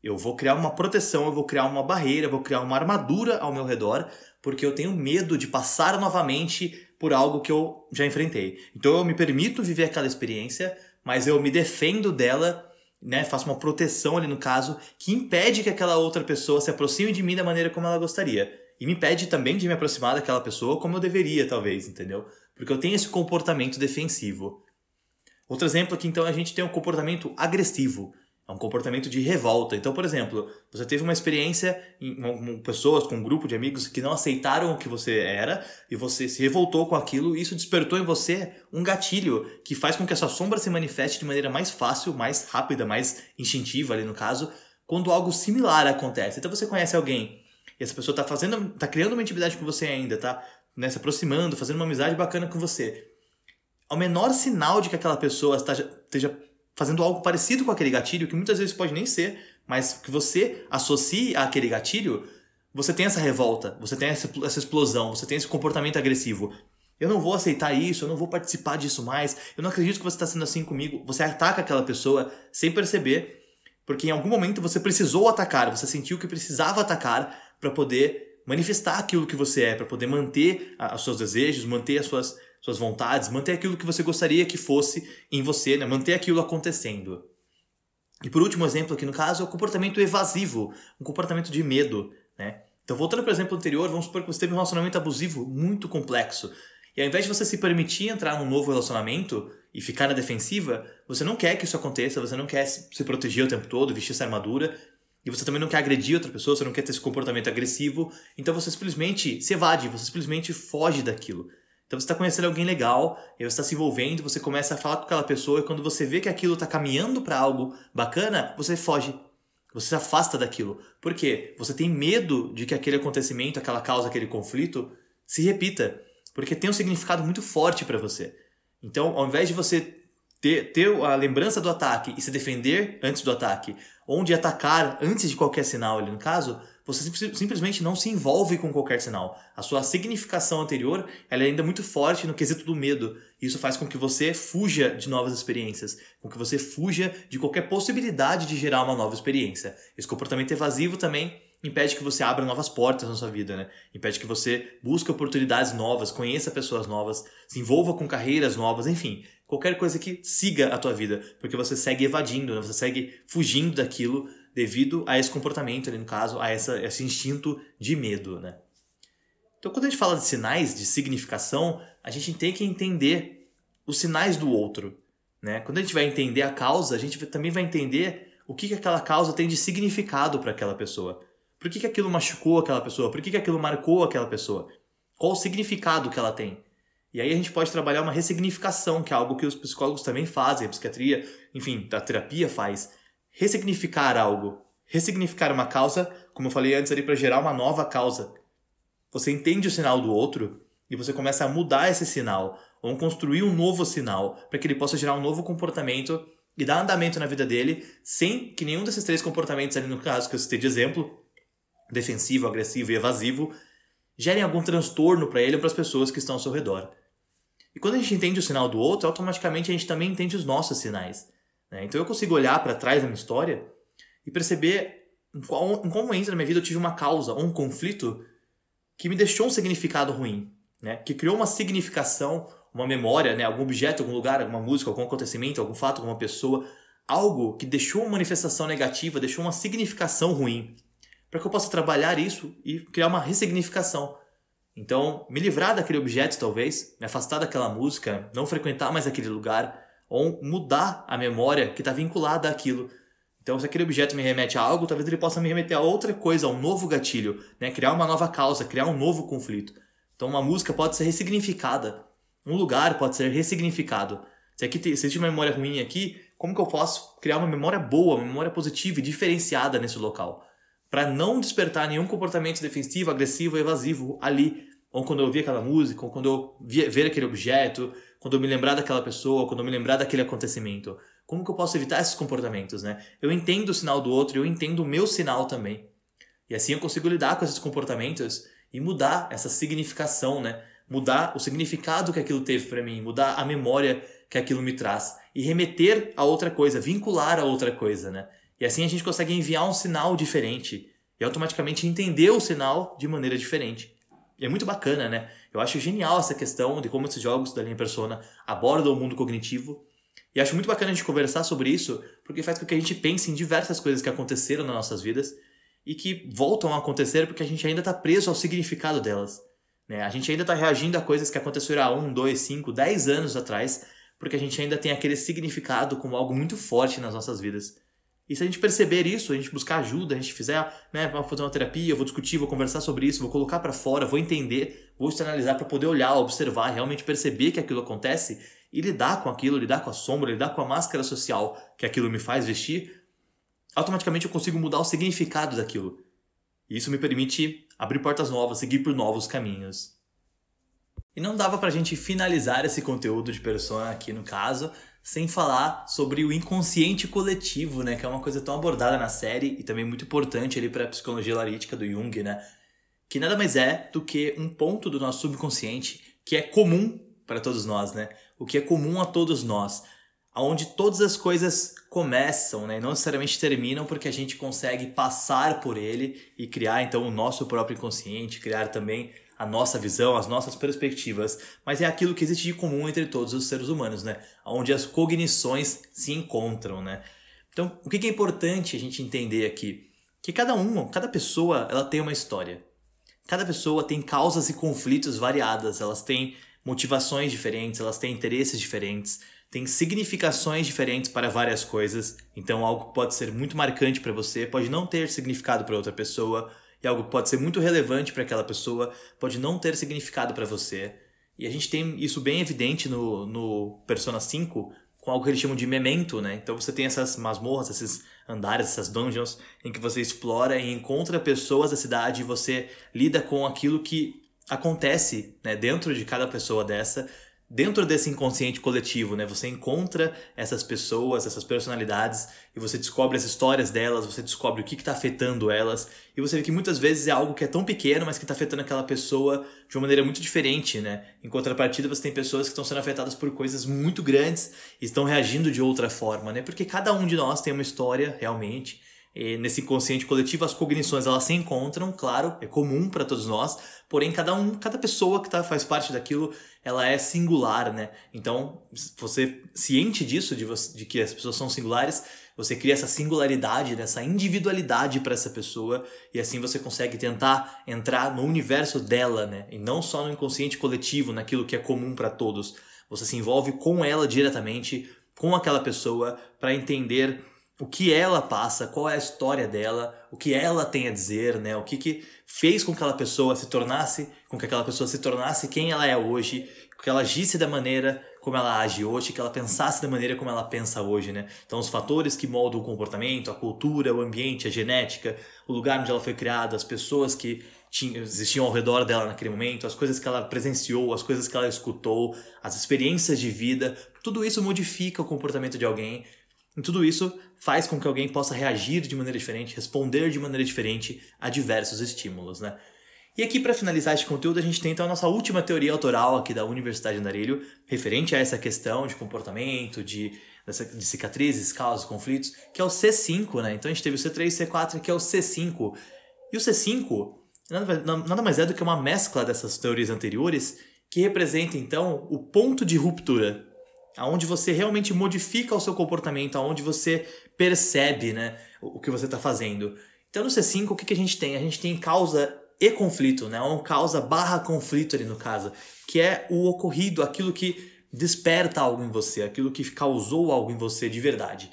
[SPEAKER 1] Eu vou criar uma proteção, eu vou criar uma barreira, eu vou criar uma armadura ao meu redor, porque eu tenho medo de passar novamente por algo que eu já enfrentei. Então eu me permito viver aquela experiência, mas eu me defendo dela, né, faço uma proteção ali no caso, que impede que aquela outra pessoa se aproxime de mim da maneira como ela gostaria. E me impede também de me aproximar daquela pessoa como eu deveria, talvez, entendeu? Porque eu tenho esse comportamento defensivo. Outro exemplo aqui, então, a gente tem um comportamento agressivo. É um comportamento de revolta. Então, por exemplo, você teve uma experiência com pessoas, com um grupo de amigos que não aceitaram o que você era e você se revoltou com aquilo e isso despertou em você um gatilho que faz com que a sua sombra se manifeste de maneira mais fácil, mais rápida, mais instintiva ali no caso, quando algo similar acontece. Então você conhece alguém e essa pessoa tá fazendo, tá criando uma intimidade com você ainda, tá né, se aproximando, fazendo uma amizade bacana com você. Ao menor sinal de que aquela pessoa esteja fazendo algo parecido com aquele gatilho, que muitas vezes pode nem ser, mas que você associe àquele gatilho, você tem essa revolta, você tem essa, essa explosão, você tem esse comportamento agressivo. Eu não vou aceitar isso, eu não vou participar disso mais, eu não acredito que você está sendo assim comigo. Você ataca aquela pessoa sem perceber, porque em algum momento você precisou atacar, você sentiu que precisava atacar para poder manifestar aquilo que você é, para poder manter os seus desejos, manter as suas, suas vontades, manter aquilo que você gostaria que fosse em você, né? manter aquilo acontecendo. E por último exemplo aqui no caso é o comportamento evasivo, um comportamento de medo, né? Então, voltando para o exemplo anterior, vamos supor que você teve um relacionamento abusivo muito complexo. E ao invés de você se permitir entrar num novo relacionamento e ficar na defensiva, você não quer que isso aconteça, você não quer se proteger o tempo todo, vestir essa armadura, e você também não quer agredir outra pessoa, você não quer ter esse comportamento agressivo, então você simplesmente se evade, você simplesmente foge daquilo. Então você está conhecendo alguém legal, você está se envolvendo, você começa a falar com aquela pessoa, e quando você vê que aquilo está caminhando para algo bacana, você foge. Você se afasta daquilo. Por quê? Você tem medo de que aquele acontecimento, aquela causa, aquele conflito se repita. Porque tem um significado muito forte para você. Então, ao invés de você ter, ter a lembrança do ataque e se defender antes do ataque, onde atacar antes de qualquer sinal ali no caso, você simplesmente não se envolve com qualquer sinal. A sua significação anterior ela é ainda muito forte no quesito do medo. Isso faz com que você fuja de novas experiências, com que você fuja de qualquer possibilidade de gerar uma nova experiência. Esse comportamento evasivo também impede que você abra novas portas na sua vida, né? Impede que você busque oportunidades novas, conheça pessoas novas, se envolva com carreiras novas, enfim, qualquer coisa que siga a tua vida, porque você segue evadindo, né? você segue fugindo daquilo devido a esse comportamento, ali no caso, a essa, esse instinto de medo, né? Então, quando a gente fala de sinais de significação, a gente tem que entender os sinais do outro, né? Quando a gente vai entender a causa, a gente também vai entender o que, que aquela causa tem de significado para aquela pessoa. Por que, que aquilo machucou aquela pessoa? Por que, que aquilo marcou aquela pessoa? Qual o significado que ela tem? E aí a gente pode trabalhar uma ressignificação, que é algo que os psicólogos também fazem, a psiquiatria, enfim, a terapia faz ressignificar algo, ressignificar uma causa, como eu falei antes ali, para gerar uma nova causa. Você entende o sinal do outro e você começa a mudar esse sinal, ou construir um novo sinal, para que ele possa gerar um novo comportamento e dar andamento na vida dele, sem que nenhum desses três comportamentos ali no caso que eu citei de exemplo, defensivo, agressivo e evasivo, gerem algum transtorno para ele ou para as pessoas que estão ao seu redor. E quando a gente entende o sinal do outro, automaticamente a gente também entende os nossos sinais. Né? Então eu consigo olhar para trás da minha história e perceber em, qual, em qual momento na minha vida eu tive uma causa ou um conflito que me deixou um significado ruim, né? que criou uma significação, uma memória, né? algum objeto, algum lugar, alguma música, algum acontecimento, algum fato, alguma pessoa, algo que deixou uma manifestação negativa, deixou uma significação ruim, para que eu possa trabalhar isso e criar uma ressignificação. Então, me livrar daquele objeto, talvez, me afastar daquela música, não frequentar mais aquele lugar, ou mudar a memória que está vinculada àquilo. Então, se aquele objeto me remete a algo, talvez ele possa me remeter a outra coisa, a um novo gatilho, né? criar uma nova causa, criar um novo conflito. Então, uma música pode ser ressignificada, um lugar pode ser ressignificado. Se aqui se existe uma memória ruim aqui, como que eu posso criar uma memória boa, uma memória positiva e diferenciada nesse local? Para não despertar nenhum comportamento defensivo, agressivo, evasivo ali, ou quando eu ouvir aquela música, ou quando eu ver aquele objeto, quando eu me lembrar daquela pessoa, quando eu me lembrar daquele acontecimento? Como que eu posso evitar esses comportamentos, né? Eu entendo o sinal do outro, eu entendo o meu sinal também. E assim eu consigo lidar com esses comportamentos e mudar essa significação, né? Mudar o significado que aquilo teve para mim, mudar a memória que aquilo me traz e remeter a outra coisa, vincular a outra coisa, né? E assim a gente consegue enviar um sinal diferente e automaticamente entender o sinal de maneira diferente. E é muito bacana, né? Eu acho genial essa questão de como esses jogos da linha Persona abordam o mundo cognitivo. E acho muito bacana a gente conversar sobre isso, porque faz com que a gente pense em diversas coisas que aconteceram nas nossas vidas e que voltam a acontecer porque a gente ainda está preso ao significado delas. Né? A gente ainda está reagindo a coisas que aconteceram há um, dois, cinco, dez anos atrás, porque a gente ainda tem aquele significado como algo muito forte nas nossas vidas. E se a gente perceber isso, a gente buscar ajuda, a gente fizer, né, vamos fazer uma terapia, vou discutir, vou conversar sobre isso, vou colocar para fora, vou entender, vou externalizar para poder olhar, observar, realmente perceber que aquilo acontece e lidar com aquilo, lidar com a sombra, lidar com a máscara social que aquilo me faz vestir, automaticamente eu consigo mudar o significado daquilo. E isso me permite abrir portas novas, seguir por novos caminhos. E não dava pra gente finalizar esse conteúdo de persona aqui no caso, sem falar sobre o inconsciente coletivo, né, que é uma coisa tão abordada na série e também muito importante ali para a psicologia analítica do Jung, né, que nada mais é do que um ponto do nosso subconsciente que é comum para todos nós, né? O que é comum a todos nós, aonde todas as coisas começam, né? Não necessariamente terminam porque a gente consegue passar por ele e criar então o nosso próprio inconsciente, criar também a nossa visão, as nossas perspectivas, mas é aquilo que existe de comum entre todos os seres humanos, né? Onde as cognições se encontram, né? Então, o que é importante a gente entender aqui? Que cada um, cada pessoa, ela tem uma história. cada pessoa tem causas e conflitos variadas, elas têm motivações diferentes, elas têm interesses diferentes, têm significações diferentes para várias coisas. Então, algo que pode ser muito marcante para você pode não ter significado para outra pessoa, e algo pode ser muito relevante para aquela pessoa pode não ter significado para você. E a gente tem isso bem evidente no, no Persona 5, com algo que eles chamam de memento, né? Então você tem essas masmorras, esses andares, essas dungeons, em que você explora e encontra pessoas da cidade e você lida com aquilo que acontece né, dentro de cada pessoa dessa, dentro desse inconsciente coletivo, né? Você encontra essas pessoas, essas personalidades e você descobre as histórias delas, você descobre o que está afetando elas e você vê que muitas vezes é algo que é tão pequeno, mas que está afetando aquela pessoa de uma maneira muito diferente, né? Em contrapartida, você tem pessoas que estão sendo afetadas por coisas muito grandes e estão reagindo de outra forma, né? Porque cada um de nós tem uma história realmente nesse inconsciente coletivo as cognições elas se encontram, claro, é comum para todos nós, porém cada um, cada pessoa que tá, faz parte daquilo, ela é singular, né? Então, você ciente disso, de, você, de que as pessoas são singulares, você cria essa singularidade, né? essa individualidade para essa pessoa e assim você consegue tentar entrar no universo dela, né? E não só no inconsciente coletivo, naquilo que é comum para todos. Você se envolve com ela diretamente, com aquela pessoa, para entender o que ela passa, qual é a história dela, o que ela tem a dizer, né? O que, que fez com que aquela pessoa se tornasse, com que aquela pessoa se tornasse quem ela é hoje, que ela agisse da maneira como ela age hoje, que ela pensasse da maneira como ela pensa hoje, né? Então os fatores que moldam o comportamento, a cultura, o ambiente, a genética, o lugar onde ela foi criada, as pessoas que existiam ao redor dela naquele momento, as coisas que ela presenciou, as coisas que ela escutou, as experiências de vida, tudo isso modifica o comportamento de alguém e tudo isso faz com que alguém possa reagir de maneira diferente, responder de maneira diferente a diversos estímulos, né? E aqui, para finalizar este conteúdo, a gente tem então a nossa última teoria autoral aqui da Universidade de Andarilho, referente a essa questão de comportamento, de, de cicatrizes, causas, conflitos, que é o C5, né? Então a gente teve o C3 e o C4, que é o C5. E o C5 nada, nada mais é do que uma mescla dessas teorias anteriores que representa então o ponto de ruptura aonde você realmente modifica o seu comportamento, aonde você percebe né, o que você está fazendo. Então no C5 o que, que a gente tem? A gente tem causa e conflito, né? Uma causa barra conflito ali no caso, que é o ocorrido, aquilo que desperta algo em você, aquilo que causou algo em você de verdade.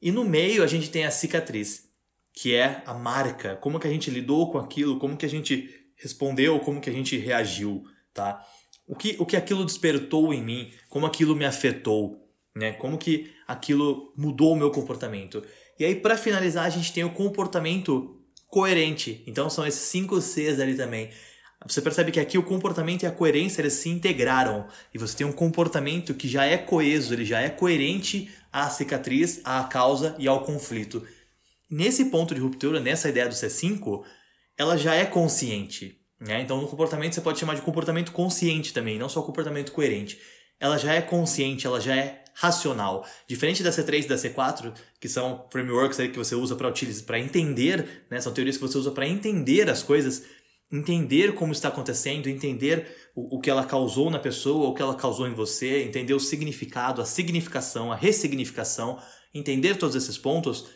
[SPEAKER 1] E no meio a gente tem a cicatriz, que é a marca, como que a gente lidou com aquilo, como que a gente respondeu, como que a gente reagiu, tá? O que, o que aquilo despertou em mim, como aquilo me afetou, né? Como que aquilo mudou o meu comportamento. E aí, para finalizar, a gente tem o comportamento coerente. Então, são esses cinco Cs ali também. Você percebe que aqui o comportamento e a coerência eles se integraram e você tem um comportamento que já é coeso, ele já é coerente à cicatriz, à causa e ao conflito. Nesse ponto de ruptura, nessa ideia do C5, ela já é consciente. Né? Então, no comportamento você pode chamar de comportamento consciente também, não só comportamento coerente. Ela já é consciente, ela já é racional. Diferente da C3 e da C4, que são frameworks aí que você usa para utilizar, para entender, né? são teorias que você usa para entender as coisas, entender como está acontecendo, entender o, o que ela causou na pessoa, o que ela causou em você, entender o significado, a significação, a ressignificação, entender todos esses pontos.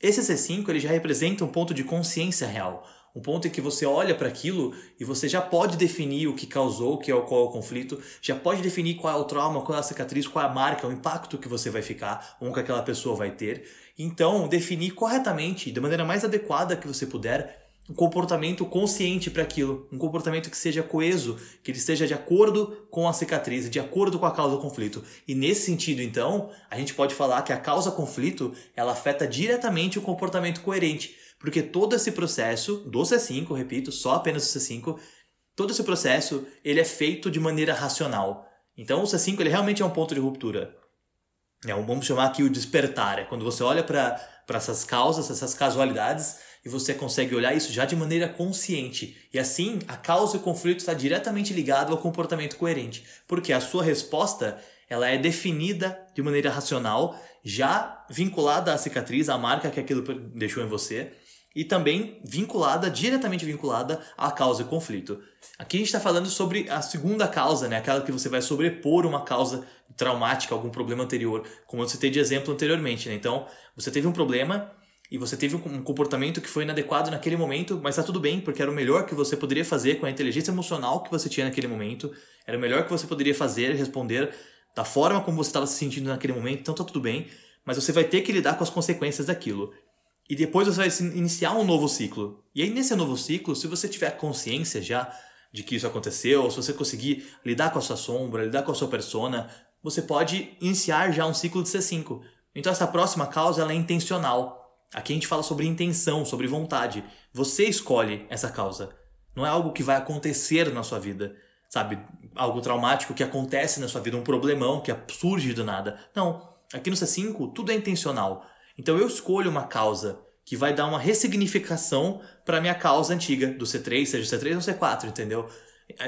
[SPEAKER 1] Esse C5 ele já representa um ponto de consciência real um ponto em que você olha para aquilo e você já pode definir o que causou, que é o, qual é o conflito, já pode definir qual é o trauma, qual é a cicatriz, qual é a marca, o impacto que você vai ficar, ou que aquela pessoa vai ter. Então, definir corretamente, da maneira mais adequada que você puder, um comportamento consciente para aquilo, um comportamento que seja coeso, que ele esteja de acordo com a cicatriz, de acordo com a causa do conflito. E nesse sentido, então, a gente pode falar que a causa conflito, ela afeta diretamente o comportamento coerente. Porque todo esse processo do C5, repito, só apenas o C5, todo esse processo ele é feito de maneira racional. Então o C5 ele realmente é um ponto de ruptura. É, vamos chamar aqui o despertar. É quando você olha para essas causas, essas casualidades, e você consegue olhar isso já de maneira consciente. E assim, a causa e o conflito está diretamente ligado ao comportamento coerente. Porque a sua resposta ela é definida de maneira racional, já vinculada à cicatriz, à marca que aquilo deixou em você, e também vinculada, diretamente vinculada à causa e conflito. Aqui a gente está falando sobre a segunda causa, né? aquela que você vai sobrepor uma causa traumática, algum problema anterior, como eu citei de exemplo anteriormente. Né? Então, você teve um problema e você teve um comportamento que foi inadequado naquele momento, mas tá tudo bem, porque era o melhor que você poderia fazer com a inteligência emocional que você tinha naquele momento, era o melhor que você poderia fazer responder da forma como você estava se sentindo naquele momento, então tá tudo bem, mas você vai ter que lidar com as consequências daquilo. E depois você vai iniciar um novo ciclo. E aí nesse novo ciclo, se você tiver consciência já de que isso aconteceu, se você conseguir lidar com a sua sombra, lidar com a sua persona, você pode iniciar já um ciclo de C5. Então essa próxima causa ela é intencional. Aqui a gente fala sobre intenção, sobre vontade. Você escolhe essa causa. Não é algo que vai acontecer na sua vida, sabe? Algo traumático que acontece na sua vida, um problemão que surge do nada. Não. Aqui no C5 tudo é intencional. Então eu escolho uma causa que vai dar uma ressignificação para minha causa antiga, do C3, seja C3 ou C4, entendeu?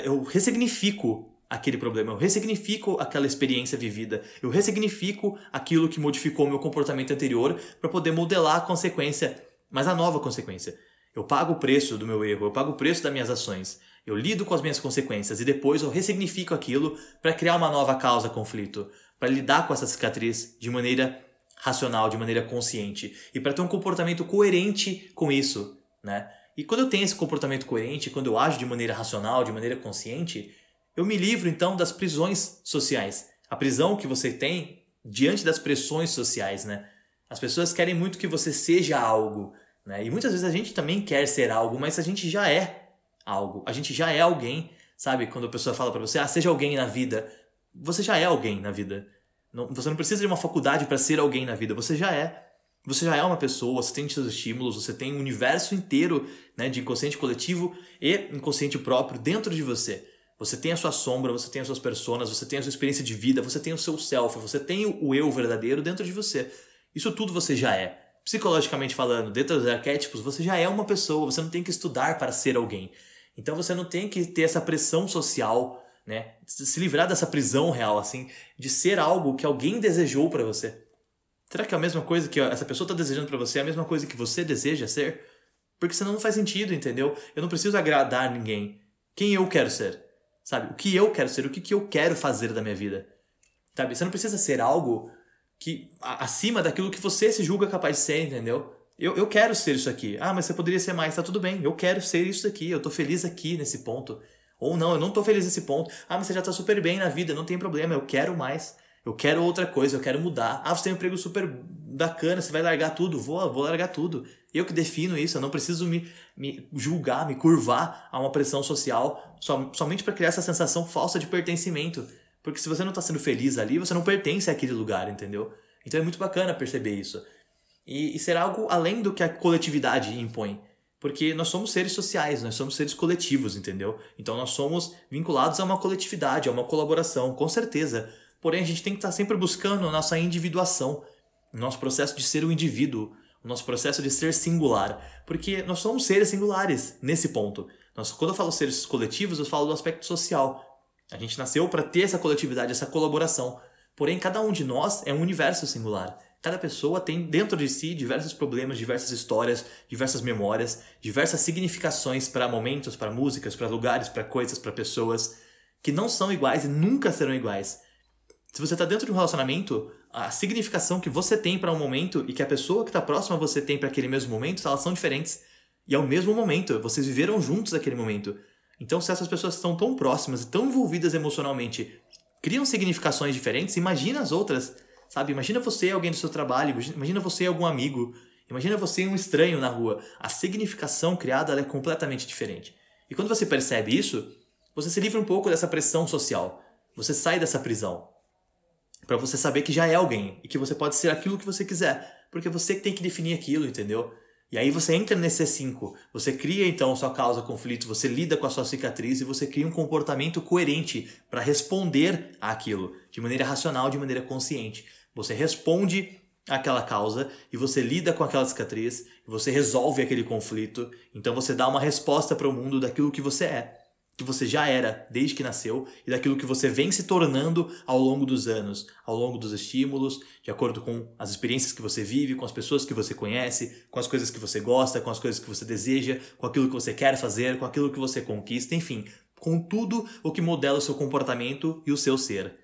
[SPEAKER 1] Eu ressignifico aquele problema, eu ressignifico aquela experiência vivida, eu ressignifico aquilo que modificou meu comportamento anterior para poder modelar a consequência, mas a nova consequência. Eu pago o preço do meu erro, eu pago o preço das minhas ações, eu lido com as minhas consequências e depois eu ressignifico aquilo para criar uma nova causa conflito, para lidar com essa cicatriz de maneira racional, de maneira consciente e para ter um comportamento coerente com isso, né? E quando eu tenho esse comportamento coerente, quando eu ajo de maneira racional, de maneira consciente, eu me livro então das prisões sociais. A prisão que você tem diante das pressões sociais, né? As pessoas querem muito que você seja algo, né? E muitas vezes a gente também quer ser algo, mas a gente já é algo. A gente já é alguém, sabe? Quando a pessoa fala para você, ah, seja alguém na vida, você já é alguém na vida. Não, você não precisa de uma faculdade para ser alguém na vida, você já é. Você já é uma pessoa, você tem seus estímulos, você tem um universo inteiro né, de inconsciente coletivo e inconsciente próprio dentro de você. Você tem a sua sombra, você tem as suas personas, você tem a sua experiência de vida, você tem o seu self, você tem o eu verdadeiro dentro de você. Isso tudo você já é. Psicologicamente falando, dentro dos arquétipos, você já é uma pessoa, você não tem que estudar para ser alguém. Então você não tem que ter essa pressão social, né? Se livrar dessa prisão real, assim, de ser algo que alguém desejou para você. Será que é a mesma coisa que essa pessoa está desejando para você é a mesma coisa que você deseja ser? Porque senão não faz sentido, entendeu? Eu não preciso agradar ninguém. Quem eu quero ser? Sabe? O que eu quero ser, o que, que eu quero fazer da minha vida. Sabe? Você não precisa ser algo que acima daquilo que você se julga capaz de ser, entendeu? Eu, eu quero ser isso aqui. Ah, mas você poderia ser mais. Tá tudo bem. Eu quero ser isso aqui. Eu tô feliz aqui nesse ponto. Ou não, eu não tô feliz nesse ponto. Ah, mas você já tá super bem na vida. Não tem problema. Eu quero mais. Eu quero outra coisa. Eu quero mudar. Ah, você tem um emprego super bacana. Você vai largar tudo. Vou, vou largar tudo. Eu que defino isso. Eu não preciso me, me julgar, me curvar a uma pressão social som, somente para criar essa sensação falsa de pertencimento. Porque se você não tá sendo feliz ali, você não pertence àquele lugar, entendeu? Então é muito bacana perceber isso e, e ser algo além do que a coletividade impõe. Porque nós somos seres sociais, nós somos seres coletivos, entendeu? Então nós somos vinculados a uma coletividade, a uma colaboração, com certeza. Porém, a gente tem que estar sempre buscando a nossa individuação, o nosso processo de ser o indivíduo, o nosso processo de ser singular. Porque nós somos seres singulares nesse ponto. Nós, quando eu falo seres coletivos, eu falo do aspecto social. A gente nasceu para ter essa coletividade, essa colaboração. Porém, cada um de nós é um universo singular. Cada pessoa tem dentro de si diversos problemas, diversas histórias, diversas memórias, diversas significações para momentos, para músicas, para lugares, para coisas, para pessoas que não são iguais e nunca serão iguais. Se você está dentro de um relacionamento, a significação que você tem para um momento e que a pessoa que está próxima a você tem para aquele mesmo momento, elas são diferentes. E é o mesmo momento, vocês viveram juntos aquele momento. Então, se essas pessoas estão tão próximas e tão envolvidas emocionalmente, criam significações diferentes, imagina as outras Sabe? Imagina você alguém do seu trabalho, imagina você algum amigo, imagina você um estranho na rua. A significação criada é completamente diferente. E quando você percebe isso, você se livra um pouco dessa pressão social. Você sai dessa prisão. Para você saber que já é alguém e que você pode ser aquilo que você quiser, porque você tem que definir aquilo, entendeu? E aí você entra nesse C5, você cria então sua causa conflito, você lida com a sua cicatriz e você cria um comportamento coerente para responder àquilo, de maneira racional, de maneira consciente. Você responde àquela causa e você lida com aquela cicatriz, você resolve aquele conflito. Então você dá uma resposta para o mundo daquilo que você é, que você já era desde que nasceu e daquilo que você vem se tornando ao longo dos anos, ao longo dos estímulos, de acordo com as experiências que você vive, com as pessoas que você conhece, com as coisas que você gosta, com as coisas que você deseja, com aquilo que você quer fazer, com aquilo que você conquista, enfim, com tudo o que modela o seu comportamento e o seu ser.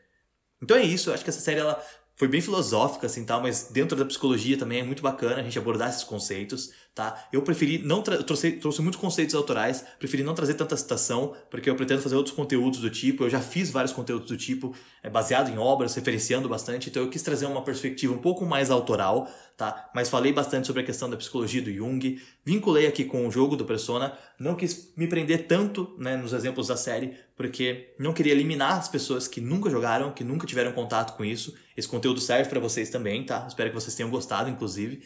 [SPEAKER 1] Então é isso, eu acho que essa série ela foi bem filosófica, assim, tal, mas dentro da psicologia também é muito bacana a gente abordar esses conceitos, tá? Eu preferi não trouxe, trouxe muitos conceitos autorais, preferi não trazer tanta citação, porque eu pretendo fazer outros conteúdos do tipo, eu já fiz vários conteúdos do tipo, é, baseado em obras, referenciando bastante, então eu quis trazer uma perspectiva um pouco mais autoral, tá? Mas falei bastante sobre a questão da psicologia do Jung, vinculei aqui com o jogo do Persona, não quis me prender tanto, né, nos exemplos da série, porque não queria eliminar as pessoas que nunca jogaram, que nunca tiveram contato com isso. Esse conteúdo serve para vocês também, tá? Espero que vocês tenham gostado, inclusive.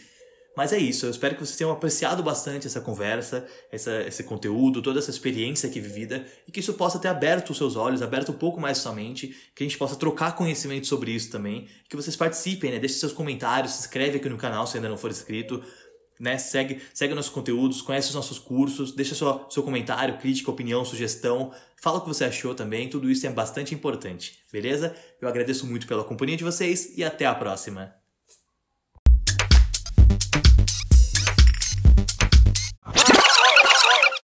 [SPEAKER 1] Mas é isso, eu espero que vocês tenham apreciado bastante essa conversa, essa, esse conteúdo, toda essa experiência aqui vivida e que isso possa ter aberto os seus olhos, aberto um pouco mais sua mente, que a gente possa trocar conhecimento sobre isso também, que vocês participem, né? Deixe seus comentários, se inscreve aqui no canal se ainda não for inscrito, né? Segue, segue nossos conteúdos, conhece os nossos cursos, deixa sua, seu comentário, crítica, opinião, sugestão, fala o que você achou também, tudo isso é bastante importante, beleza? Eu agradeço muito pela companhia de vocês e até a próxima.